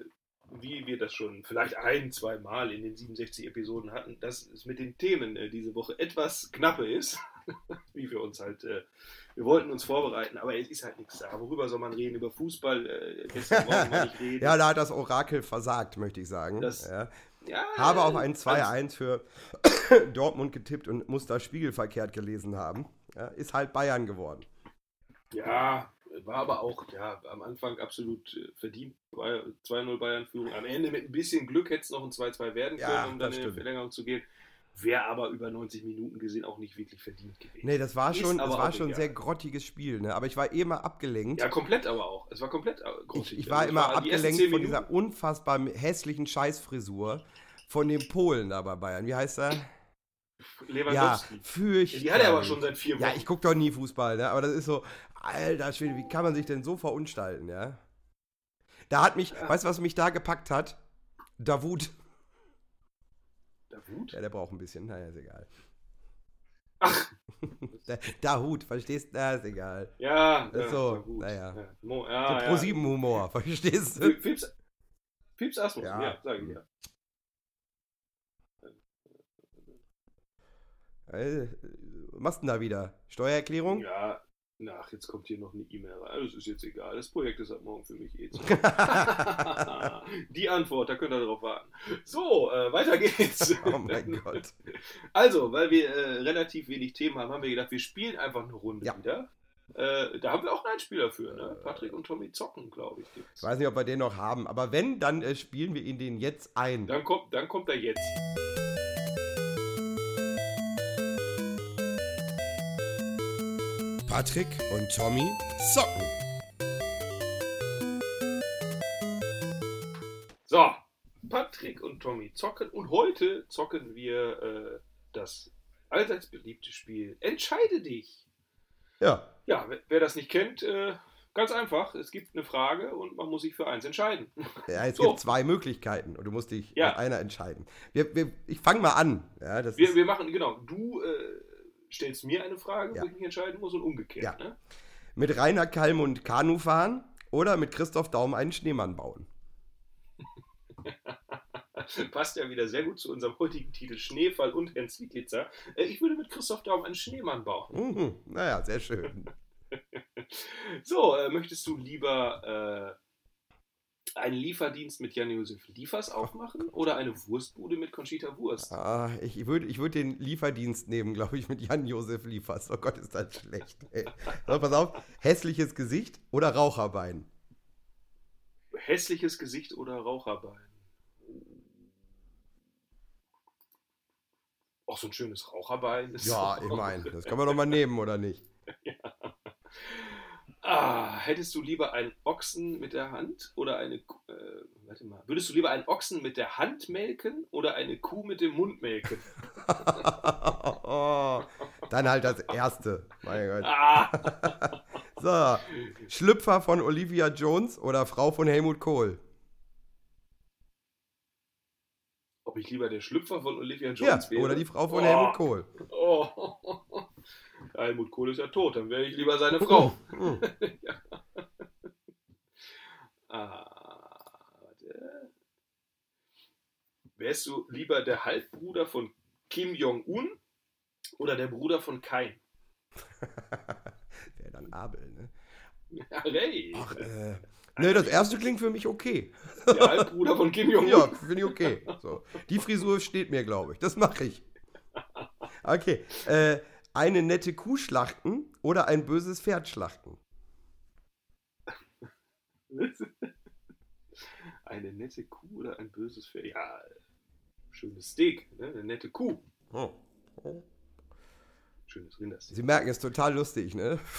wie wir das schon vielleicht ein, zwei Mal in den 67 Episoden hatten, dass es mit den Themen äh, diese Woche etwas knappe ist. [LAUGHS] wie wir uns halt, äh, wir wollten uns vorbereiten, aber es ist halt nichts da. Worüber soll man reden? Über Fußball? Äh, gestern Morgen mal nicht [LAUGHS] reden. Ja, da hat das Orakel versagt, möchte ich sagen. Das- ja. Ja, Habe auf ein alles- 2-1 für [COUGHS] Dortmund getippt und muss da spiegelverkehrt gelesen haben. Ja, ist halt Bayern geworden. Ja, war aber auch ja, am Anfang absolut äh, verdient. War 2-0 Bayern-Führung. Am Ende mit ein bisschen Glück hätte es noch ein 2-2 werden können, Ja, um dann in die. Verlängerung zu gehen. Wäre aber über 90 Minuten gesehen auch nicht wirklich verdient gewesen. Nee, das war schon, das war schon ein sehr grottiges Spiel, ne? Aber ich war eh immer abgelenkt. Ja, komplett aber auch. Es war komplett äh, ich, grottig. ich war Also, immer es die ersten abgelenkt 10 von dieser unfassbar hässlichen Scheißfrisur von dem Polen da bei Bayern. Wie heißt er? Ja, Lewandowski. fürchterlich. die hat er aber schon seit vier Wochen. Ja, ich gucke doch nie Fußball, ne? Aber das ist so, alter Schwede, wie kann man sich denn so verunstalten, ja? Da hat mich, weißt du, was mich da gepackt hat? Davut. Davut? Ja, der braucht ein bisschen, naja, ist egal. Ach. [LAUGHS] Der, Dahut, verstehst du? Na, ist egal. Ja, ja, so, Davut. naja. Ja, Mo, ja, ja. Pro-7-Humor, [LAUGHS] verstehst du? Fips, Fips Asmus, Ja. ja, sag ich ja. Äh, was machst du denn da wieder? Steuererklärung? Ja, nach, jetzt kommt hier noch eine E-Mail rein. Das ist jetzt egal. Das Projekt ist ab morgen für mich eh zu. [LAUGHS] [LAUGHS] Die Antwort, da könnt ihr drauf warten. So, äh, weiter geht's. [LAUGHS] Oh mein Gott. Also, weil wir äh, relativ wenig Themen haben, haben wir gedacht, wir spielen einfach eine Runde Ja. wieder. Äh, da haben wir auch einen Spieler für, ne? Patrick und Tommy zocken, glaube ich. Gibt's. Ich weiß nicht, ob wir den noch haben, aber wenn, dann äh, spielen wir ihn den jetzt ein. Dann kommt, dann kommt er jetzt. Patrick und Tommy zocken. So, Patrick und Tommy zocken und heute zocken wir äh, das allseits beliebte Spiel Entscheide dich. Ja, Ja, wer, wer das nicht kennt, äh, ganz einfach. Es gibt eine Frage und man muss sich für eins entscheiden. ja es [LAUGHS] So. gibt zwei Möglichkeiten und du musst dich Ja. einer entscheiden. Wir, wir, ich fange mal an. Ja, das Wir, ist, wir machen, genau, du äh, stellst mir eine Frage, Ja. wo ich mich entscheiden muss und umgekehrt. Ja. Ne? mit Rainer Kallmund Kanu fahren oder mit Christoph Daum einen Schneemann bauen. [LAUGHS] Passt ja wieder sehr gut zu unserem heutigen Titel Schneefall und Hans Wieglitzer. Äh, ich würde mit Christoph Daum einen Schneemann bauen. Mhm, naja, sehr schön. [LAUGHS] So, äh, möchtest du lieber äh, einen Lieferdienst mit Jan-Josef Liefers aufmachen oder eine Wurstbude mit Conchita Wurst? Ah, ich würde ich würd den Lieferdienst nehmen, glaube ich, mit Jan-Josef Liefers. Oh Gott, ist das schlecht. Ey. So, pass auf, hässliches Gesicht oder Raucherbein? Hässliches Gesicht oder Raucherbein? Auch so ein schönes Raucherbein. ist Ja, ich meine, [LAUGHS] das kann man doch mal nehmen, oder nicht? Ah, hättest du lieber einen Ochsen mit der Hand oder eine Kuh, äh, warte mal, würdest du lieber einen Ochsen mit der Hand melken oder eine Kuh mit dem Mund melken? [LAUGHS] [LAUGHS] Dann halt das erste. Mein Gott. Ah, [LAUGHS] So, Schlüpfer von Olivia Jones oder Frau von Helmut Kohl? ob ich lieber der Schlüpfer von Olivia Ja, Jones wäre? oder die Frau von Oh. Helmut Kohl. Oh. Helmut Kohl ist ja tot, dann wäre ich lieber seine Frau. Hm. [LAUGHS] ja. ah, warte. Wärst du lieber der Halbbruder von Kim Jong-un oder der Bruder von Kain? [LAUGHS] Wäre dann Abel, ne? Ja, hey, Ach, äh, ne, das erste klingt für mich okay. der Halbbruder von Kim [LAUGHS] Jong-un. Ja, finde ich okay. So. Die Frisur steht mir, glaube ich. Das mache ich. Okay. Äh, eine nette Kuh schlachten oder ein böses Pferd schlachten? [LAUGHS] Eine nette Kuh oder ein böses Pferd? Ja, schönes Steak, ne? eine nette Kuh. Oh. Schönes Rindersteak. Sie merken, es ist total lustig, ne? [LAUGHS]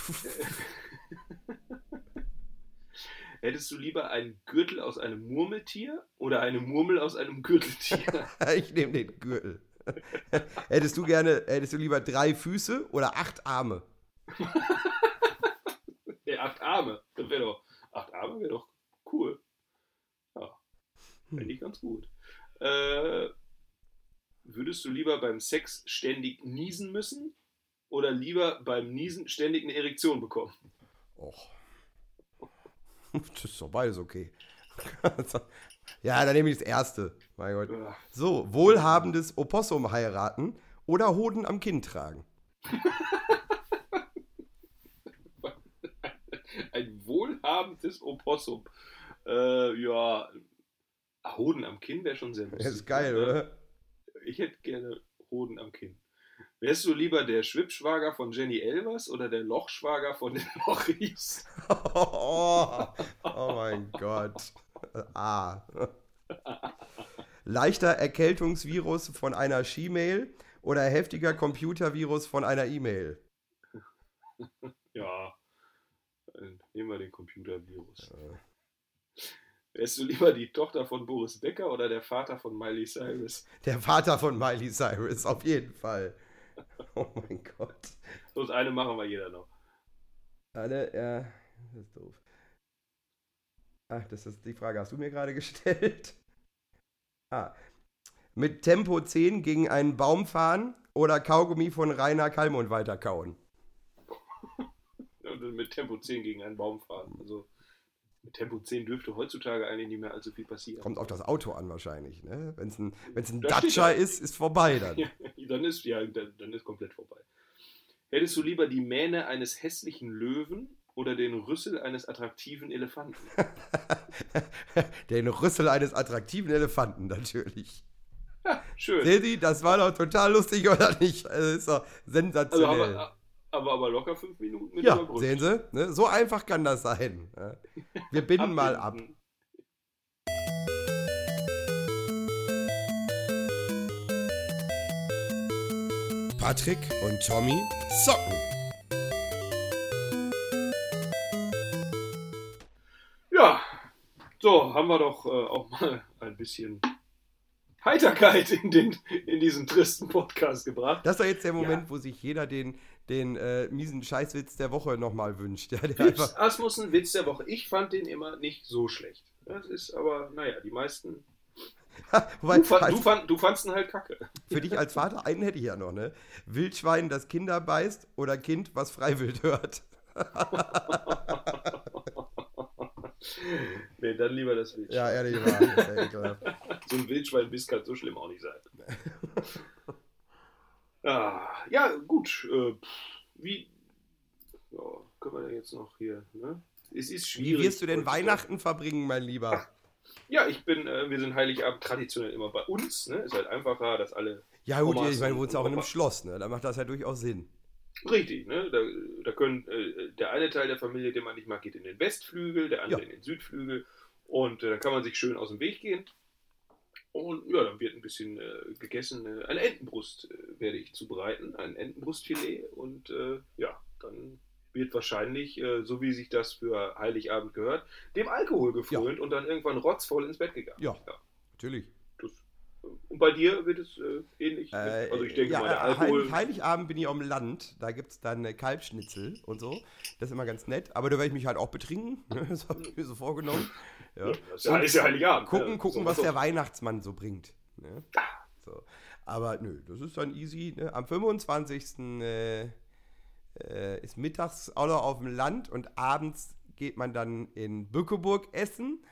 Hättest du lieber einen Gürtel aus einem Murmeltier oder eine Murmel aus einem Gürteltier? [LAUGHS] ich nehme den Gürtel. [LAUGHS] hättest du gerne, hättest du lieber drei Füße oder acht Arme? [LAUGHS] ja, acht Arme. Das wäre doch. Acht Arme wäre doch cool. Ja. Finde ich ganz gut. Äh, würdest du lieber beim Sex ständig niesen müssen oder lieber beim Niesen ständig eine Erektion bekommen? Och. [LAUGHS] Das ist doch beides okay. Ja, dann nehme ich das erste. Mein Gott. So, wohlhabendes Opossum heiraten oder Hoden am Kinn tragen. [LAUGHS] Ein wohlhabendes Opossum. Äh, ja. Hoden am Kinn wäre schon sehr lustig. Das ist geil, ne? oder? Ich hätte gerne Hoden am Kinn. Wärst du lieber der Schwippschwager von Jenny Elvers oder der Lochschwager von den Lochis? Oh, oh mein Gott. [LAUGHS] Ah. Leichter Erkältungsvirus von einer Ski-Mail oder heftiger Computervirus von einer E-Mail? [LAUGHS] Ja, dann nehmen wir den Computervirus. Wärst du lieber die Tochter von Boris Becker oder der Vater von Miley Cyrus? Der Vater von Miley Cyrus, auf jeden Fall. [LAUGHS] Oh mein Gott. Bloß eine machen wir jeder noch. Alle, ja, das ist doof. Ach, das ist die Frage, hast du mir gerade [LAUGHS] gestellt? Ah. Mit Tempo 10 gegen einen Baum fahren oder Kaugummi von Rainer Kallmund weiterkauen? Mit Tempo 10 gegen einen Baum fahren. Also mit Tempo 10 dürfte heutzutage eigentlich nicht mehr allzu viel passieren. Kommt auf das Auto an wahrscheinlich, ne? Wenn es ein, wenn's ein Da Dacia ist, ist vorbei dann. Ja, dann ist ja, dann, dann ist komplett vorbei. Hättest du lieber die Mähne eines hässlichen Löwen oder den Rüssel eines attraktiven Elefanten? [LAUGHS] Den Rüssel eines attraktiven Elefanten natürlich. Ja, schön. Sehen Sie, das war doch total lustig, oder nicht? Also, Das ist doch Also sensationell. aber, aber, aber locker fünf Minuten mit ja, überbrückt. sehen Sie, ne? so einfach kann das sein. Ja. Wir [LAUGHS] binden mal ab. Patrick und Tommy zocken. So haben wir doch äh, auch mal ein bisschen Heiterkeit in, den, in diesen tristen Podcast gebracht. Das ist doch jetzt der Moment, Ja. wo sich jeder den, den äh, miesen Scheißwitz der Woche nochmal wünscht. [LAUGHS] Ja, einfach, Asmussen, Witz der Woche. Ich fand den immer nicht so schlecht. Das ist aber, naja, die meisten. [LAUGHS] wobei, Du, fand, du, fand, du fandst ihn halt kacke. für dich als Vater, einen hätte ich ja noch, ne? Wildschwein, das Kinder beißt oder Kind, was freiwillig hört. [LAUGHS] [LAUGHS] nee, dann lieber das Wildschwein. Ja, ehrlich ekelhaft. [LAUGHS] So ein Wildschweinbiss kann so schlimm auch nicht sein. [LAUGHS] ah, ja, gut. Äh, wie ja, können wir denn jetzt noch hier, ne? Es ist Wie schwierig. wirst du denn heutzutage. Weihnachten verbringen, mein Lieber? Ja, ich bin, äh, wir sind Heiligabend traditionell immer bei uns, ne? Ist halt einfacher, dass alle. Ja gut, Omas ich meine, wohnst ja auch in einem. Schloss, ne? Da macht das ja durchaus Sinn. Richtig, ne? Da, da können äh, der eine Teil der Familie, den man nicht mag, geht in den Westflügel, der andere Ja. in den Südflügel. Und äh, dann kann man sich schön aus dem Weg gehen. Und ja, dann wird ein bisschen äh, gegessen. Äh, eine Entenbrust äh, werde ich zubereiten, ein Entenbrustfilet. Und äh, ja, dann wird wahrscheinlich, so wie sich das für Heiligabend gehört, dem Alkohol gefrönt und dann irgendwann rotzvoll ins Bett gegangen. Ja. Natürlich. Und bei dir wird es äh, ähnlich. Äh, also ich denke ja, mal, der äh, Alkohol. Heilig, Heiligabend bin ich auf dem Land. Da gibt es dann äh, Kalbschnitzel und so. Das ist immer ganz nett. Aber da werde ich mich halt auch betrinken. [LAUGHS] das habe ich mir so vorgenommen. Ja. das ist ja, ist ja Heiligabend. Gucken, ne? gucken, So, was so. der Weihnachtsmann so bringt. Ne? So. Aber nö, das ist dann easy. Ne? Am 25. Äh, äh, ist mittags auch noch auf dem Land und abends geht man dann in Bückeburg essen.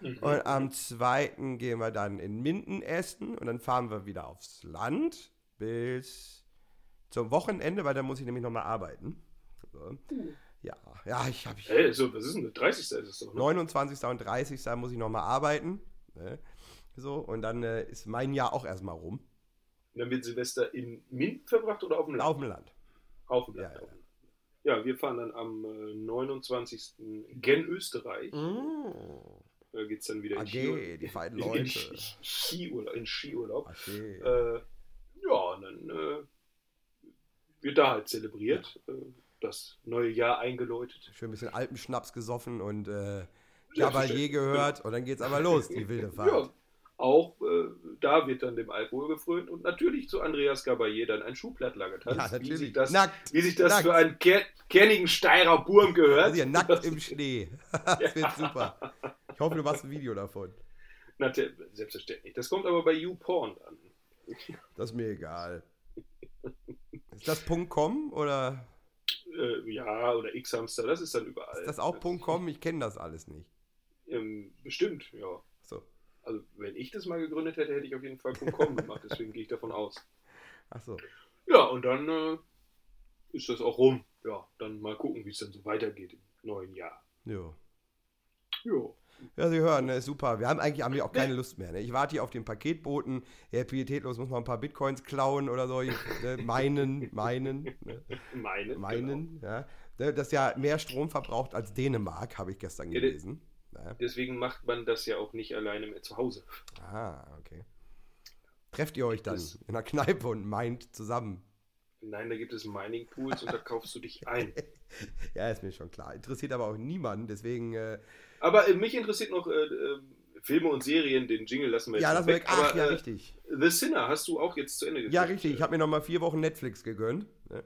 Mhm. Und am 2. gehen wir dann in Minden essen und dann fahren wir wieder aufs Land bis zum Wochenende, weil dann muss ich nämlich nochmal arbeiten. So. Ja, ja, ich habe. Hä, so, was ist denn? 30. ist es doch, ne? 29. und 30. muss ich nochmal arbeiten. Ne? So, und dann äh, ist mein Jahr auch erstmal rum. Und dann wird Silvester in Mint verbracht oder auf dem Land? Auf dem Land. Auf dem Land. Ja, Ja, ja. wir fahren dann am äh, 29. gen Österreich. Mm. Da geht es dann wieder in, Skiurlaub. die feinen [LAUGHS] in, Leute. Ski- Skiurlaub, in Skiurlaub. Okay. Äh, ja, und dann äh, wird da halt zelebriert. Äh, das neue Jahr eingeläutet. Schön ein bisschen Alpenschnaps gesoffen und äh, Ja, verstehe. gehört und dann geht's aber los, die wilde Fahrt. Ja, auch äh, da wird dann dem Alkohol gefrönt und natürlich zu Andreas Gabalier dann ein Schuhplattler getanzt. Ja, Wie sich das, Nackt. wie sich das Nackt. für einen ker kernigen Steirer Burm gehört. Also hier, nackt im Schnee. [LAUGHS] das wird super. Ich hoffe, du machst ein Video davon. Na, selbstverständlich. Das kommt aber bei YouPorn an. Das ist mir egal. Ist das .com oder Äh, ja, oder X-Hamster, das ist dann überall. ist das auch .com? Ich kenne das alles nicht. Ähm, bestimmt, ja. So. Also, wenn ich das mal gegründet hätte, hätte ich auf jeden Fall .com gemacht. Deswegen gehe ich davon aus. [LAUGHS] Ach so. Ja, und dann äh, ist das auch rum. Ja, dann mal gucken, wie es dann so weitergeht im neuen Jahr. Jo. Jo. Ja, Sie hören, ne, super. Wir haben eigentlich haben wir auch keine Lust mehr. Ne? Ich warte hier auf den Paketboten. Ja, pietätlos muss man ein paar Bitcoins klauen oder so. Ich, ne, meinen, [LAUGHS] meinen, ne? Meine. meinen. Ja. Ne, Das ja mehr Strom verbraucht als Dänemark, habe ich gestern gelesen. Ja. Genau. Deswegen macht man das ja auch nicht alleine mehr zu Hause. Ah, okay. Trefft ihr euch dann Das- in der Kneipe und meint zusammen? Nein, da gibt es Mining Pools und da kaufst du dich [LAUGHS] ein. Ja, ist mir schon klar. Interessiert aber auch niemanden, deswegen. Äh, Aber äh, mich interessiert noch äh, äh, Filme und Serien, den Jingle lassen wir ja, jetzt lass mal weg. Ach, Aber, ja, äh, richtig. The Sinner hast du auch jetzt zu Ende geguckt. Ja, richtig. Ich habe mir noch mal vier Wochen Netflix gegönnt. Ne?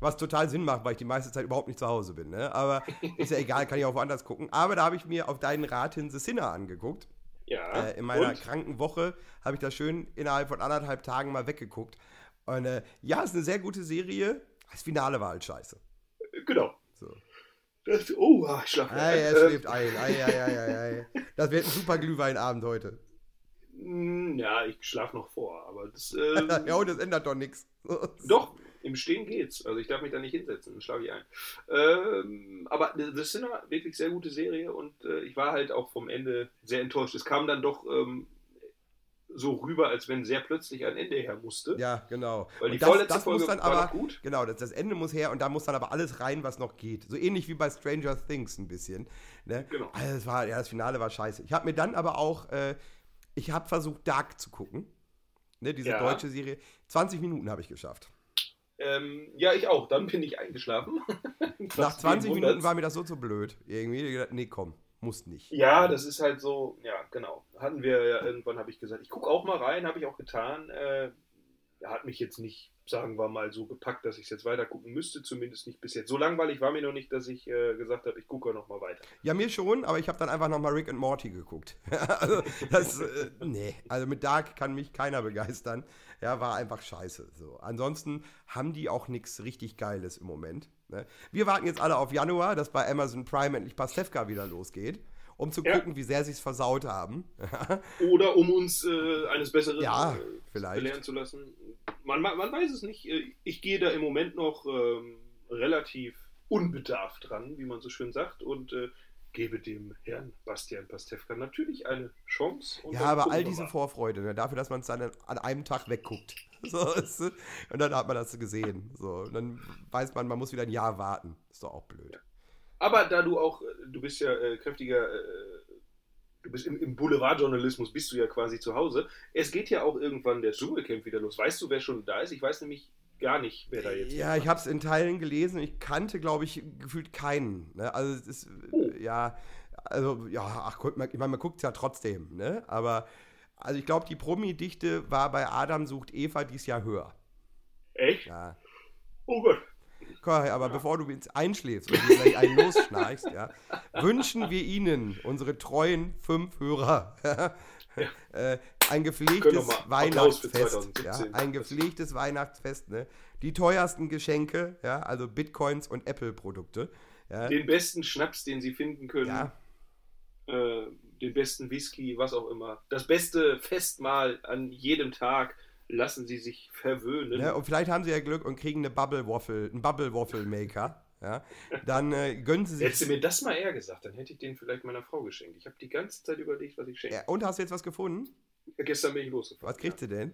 Was total Sinn macht, weil ich die meiste Zeit überhaupt nicht zu Hause bin. Ne? Aber ist ja egal, kann ich auch woanders gucken. Aber da habe ich mir auf deinen Rat hin The Sinner angeguckt. Ja. Äh, in meiner und? kranken Woche habe ich das schön innerhalb von anderthalb Tagen mal weggeguckt. Und äh, ja, ist eine sehr gute Serie. Das Finale war halt scheiße. Genau. So. Das, oh, ah, ich schlafe. Ei, er Ähm, schläft ein. Ei, ei, ei, ei. Das wird ein super Glühweinabend heute. Mm, Ja, ich schlafe noch vor, aber das. [LAUGHS] Ähm, ja, und das ändert doch nichts. Doch, im Stehen geht's. Also ich darf mich da nicht hinsetzen, dann schlafe ich ein. Ähm, aber The Sinner, wirklich sehr gute Serie und äh, ich war halt auch vom Ende sehr enttäuscht. Es kam dann doch ähm, so rüber, als wenn sehr plötzlich ein Ende her musste. Ja, genau. Weil die vorletzte Folge muss dann war aber, gut. Genau, das, das Ende muss her und da muss dann aber alles rein, was noch geht. So ähnlich wie bei Stranger Things ein bisschen. Ne? Genau. Also das, war, ja, das Finale war scheiße. Ich habe mir dann aber auch, äh, ich habe versucht, Dark zu gucken. Ne, diese Ja. deutsche Serie. 20 Minuten habe ich geschafft. Ähm, ja, ich auch. Dann bin ich eingeschlafen. [LAUGHS] Nach Was 20 wen Minuten war mir das so zu blöd. Irgendwie, nee, komm, muss nicht. Ja, das ist halt so, ja, genau. Hatten wir ja irgendwann, habe ich gesagt, ich gucke auch mal rein, habe ich auch getan. Äh, hat mich jetzt nicht, sagen wir mal, so gepackt, dass ich es jetzt weiter gucken müsste, zumindest nicht bis jetzt. So langweilig war mir noch nicht, dass ich äh, gesagt habe, ich gucke noch mal weiter. Ja, mir schon, aber ich habe dann einfach nochmal Rick and Morty geguckt. [LAUGHS] also, das, äh, nee, also mit Dark kann mich keiner begeistern. Ja, war einfach scheiße. So. Ansonsten haben die auch nichts richtig Geiles im Moment. Ne? Wir warten jetzt alle auf Januar, dass bei Amazon Prime endlich Pastewka wieder losgeht, um zu Ja. gucken, wie sehr sie es versaut haben. [LAUGHS] Oder um uns äh, eines Besseren Ja, äh, vielleicht. belehren zu lassen. Man, man, man weiß es nicht. Äh, Ich gehe da im Moment noch ähm, relativ unbedarft dran, wie man so schön sagt, und äh, gebe dem Herrn Bastian Pastewka natürlich eine Chance. Ja, aber all diese. Vorfreude, ne, dafür, dass man es dann an einem Tag wegguckt. [LAUGHS] So, ist, und dann hat man das gesehen. So, und dann weiß man, man muss wieder ein Jahr warten. Ist doch auch blöd. Aber da du auch, äh, du bist ja äh, kräftiger, äh, du bist im, im Boulevardjournalismus, bist du ja quasi zu Hause. Es geht ja auch irgendwann der Dschungelcamp wieder los. Weißt du, wer schon da ist? Ich weiß nämlich gar nicht, wer da jetzt Ja, ich habe es in Teilen gelesen. Ich kannte, glaube ich, gefühlt keinen. Ne? Also es ist, Oh. ja, also, ja, ach, guck mal, ich meine, man guckt es ja trotzdem, ne? Aber, also ich glaube, die Promi-Dichte war bei Adam sucht Eva dies Jahr höher. Echt? Ja. Oh Gott. Komm, aber bevor du jetzt einschläfst und dir gleich einen losschnarchst, ja, wünschen wir Ihnen, unsere treuen fünf Hörer, [LAUGHS] äh, ein gepflegtes Weihnachtsfest. Ja, 2017. ein gepflegtes Weihnachtsfest, ne? Die teuersten Geschenke, ja, also Bitcoins und Apple-Produkte. Ja, Den besten Schnaps, den sie finden können. ja, Äh, den besten Whisky, was auch immer. Das beste Festmahl an jedem Tag. Lassen Sie sich verwöhnen. ne? Und vielleicht haben sie ja Glück und kriegen eine Bubble Waffle, einen Bubble Waffle Maker. ja, dann äh, gönnen Sie Hättest du sich. mir das mal eher gesagt, dann hätte ich den vielleicht meiner Frau geschenkt. Ich habe die ganze Zeit überlegt, was ich schenke. Ja, und hast du jetzt was gefunden? Gestern bin ich losgefahren. Was kriegt sie denn?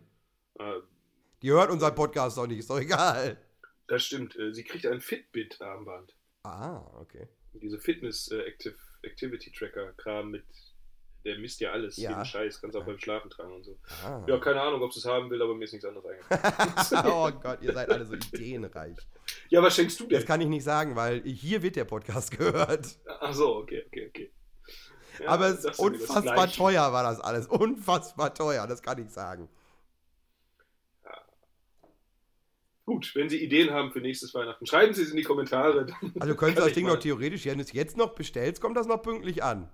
Äh, Die hört unseren Podcast doch nicht, ist doch egal. das stimmt. Äh, Sie kriegt ein Fitbit-Armband. Ah, okay. Diese Fitness-Activity-Tracker-Kram mit. Der misst ja alles, Ja. jeden Scheiß, kannst auch beim Schlafen tragen und so. Ah. Ja, keine Ahnung, ob sie es haben will, aber mir ist nichts anderes [LAUGHS] eingefallen. oh Gott, ihr seid alle so ideenreich. ja, was schenkst du Das denn? kann ich nicht sagen, weil hier wird der Podcast [LAUGHS] gehört. Ach so, okay, okay, okay. Ja, Aber es das ist das unfassbar teuer war das alles. Unfassbar teuer, das kann ich sagen. Gut, wenn Sie Ideen haben für nächstes Weihnachten, schreiben Sie es in die Kommentare. Also können Sie das Ding noch theoretisch, wenn du es jetzt noch bestellst, kommt das noch pünktlich an.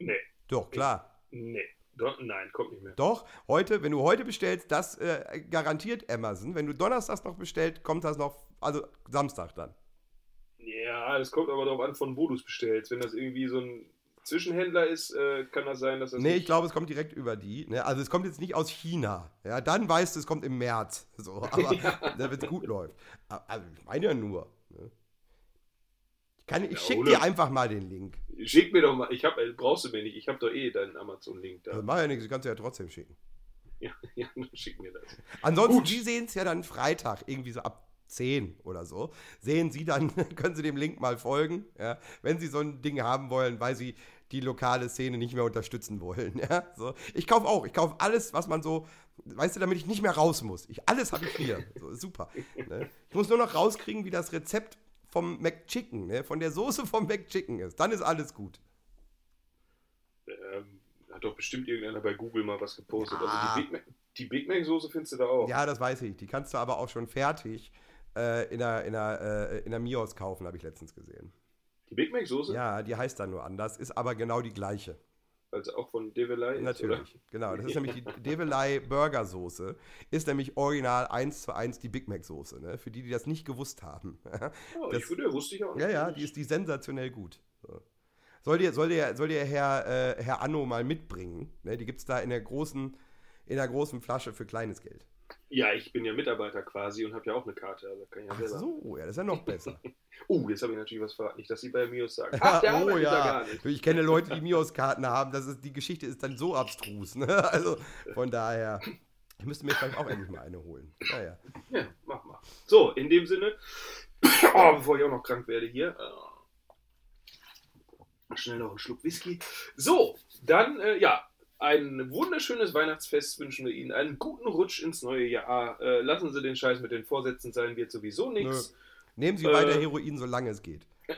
Nee, Doch, klar. nee. Doch, nein, kommt nicht mehr. Doch, heute, wenn du heute bestellst, das äh, garantiert Amazon. Wenn du donnerstags noch bestellst, kommt das noch, also Samstag dann. Ja, das kommt aber darauf an, von wo du es bestellst. Wenn das irgendwie so ein Zwischenhändler ist, äh, kann das sein, dass das. Nee, ich glaube, es kommt direkt über die. Ne? Also es kommt jetzt nicht aus China. Ja, dann weißt du, es kommt im März. So, [LAUGHS] aber wenn es gut läuft. Also ich meine ja nur. Ne? Ich, kann- ich Ja, schicke dir einfach mal den Link. Schick mir doch mal, ich hab, äh, brauchst du mir nicht, ich habe doch eh deinen Amazon-Link da. Das macht ja nichts, ich kann es ja trotzdem schicken. [LAUGHS] Ja, ja, dann schick mir das. Ansonsten, Gut. die sehen es ja dann Freitag, irgendwie so ab 10 oder so. Sehen Sie dann, [LAUGHS] können Sie dem Link mal folgen, ja, wenn Sie so ein Ding haben wollen, weil Sie die lokale Szene nicht mehr unterstützen wollen. [LAUGHS] Ja, so. Ich kaufe auch, ich kaufe alles, was man so, weißt du, damit ich nicht mehr raus muss. Ich, alles habe ich hier. So, super. Ne? Ich muss nur noch rauskriegen, wie das Rezept vom McChicken, ne, von der Soße vom McChicken ist. Dann ist alles gut. Ähm, hat doch bestimmt irgendeiner bei Google mal was gepostet. Ah. Also die Big Mac, die Big Mac Soße findest du da auch. Ja, das weiß ich. Die kannst du aber auch schon fertig äh, in der, in äh, in Mios kaufen, habe ich letztens gesehen. Die Big Mac Soße? Ja, die heißt dann nur anders, ist aber genau die gleiche. Also auch von Develay ist, Natürlich, genau. Das ist [LAUGHS] nämlich die Develei Burger Soße. Ist nämlich original 1 zu 1 die Big Mac Soße, ne? Für die, die das nicht gewusst haben. Oder? [LAUGHS] Oh, Das- ich würde, wusste ich auch nicht. ja, ja, die ist die sensationell gut. So. Soll dir, soll dir, soll dir Herr, äh, Herr Anno mal mitbringen. Ne? Die gibt es da in der großen, in der großen Flasche für kleines Geld. Ja, ich bin ja Mitarbeiter quasi und habe ja auch eine Karte. Also kann ich ja Ach selber. so, ja, das ist ja noch besser. [LAUGHS] Oh, jetzt habe ich natürlich was verraten. Nicht, dass sie bei Mios sagen. [LAUGHS] Ach, der oh ja, gar nicht. ich kenne Leute, die Mios-Karten haben. Das ist, die Geschichte ist dann so abstrus. Ne? [LAUGHS] Also von daher, ich müsste mir vielleicht auch endlich mal eine holen. Naja. Ja, mach mal. So, in dem Sinne, [COUGHS] oh, bevor ich auch noch krank werde hier. äh, Schnell noch einen Schluck Whisky. So, dann, äh, ja, ein wunderschönes Weihnachtsfest wünschen wir Ihnen. Einen guten Rutsch ins neue Jahr. Äh, lassen Sie den Scheiß mit den Vorsätzen sein, wird sowieso nichts. Nehmen Sie Äh, weiter Heroin, solange es geht. [LAUGHS]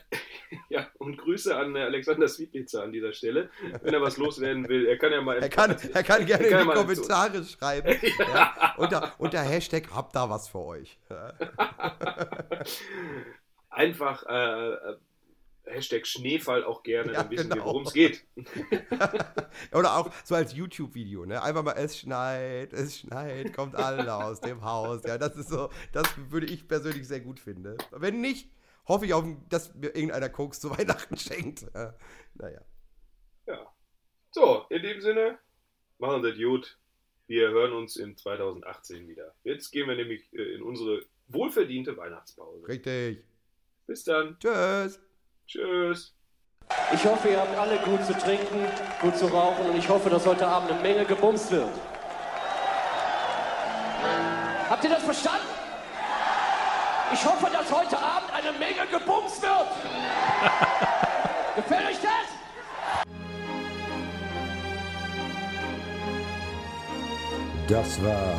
Ja, und Grüße an äh, Alexander Sweetlitzer an dieser Stelle. Wenn er was loswerden will, er kann ja mal. Er kann, [LAUGHS] er kann gerne Er kann in die Kommentare schreiben. [LAUGHS] ja, unter, unter Hashtag habt da was für euch. Ja. Einfach äh, äh, Hashtag Schneefall auch gerne, Ja, dann wissen genau. wir, worum es geht. [LAUGHS] Oder auch so als YouTube-Video, ne? Einfach mal, es schneit, es schneit, kommt alle aus dem Haus. Ja, das ist so, das würde ich persönlich sehr gut finden. Wenn nicht, hoffe ich auf, dass mir irgendeiner Koks zu Weihnachten [LAUGHS] schenkt. Ja, naja. Ja. So, in dem Sinne, machen Sie es gut. Wir hören uns in 2018 wieder. Jetzt gehen wir nämlich äh, in unsere wohlverdiente Weihnachtspause. Richtig. Bis dann. Tschüss. Tschüss. Ich hoffe, ihr habt alle gut zu trinken, gut zu rauchen und ich hoffe, dass heute Abend eine Menge gebumst wird. Habt ihr das verstanden? Ich hoffe, dass heute Abend eine Menge gebumst wird. [LAUGHS] Gefällt euch das? Das war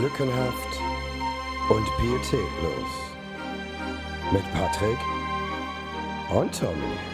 Lückenhaft und Pietätlos. Mit Patrick und Tommy.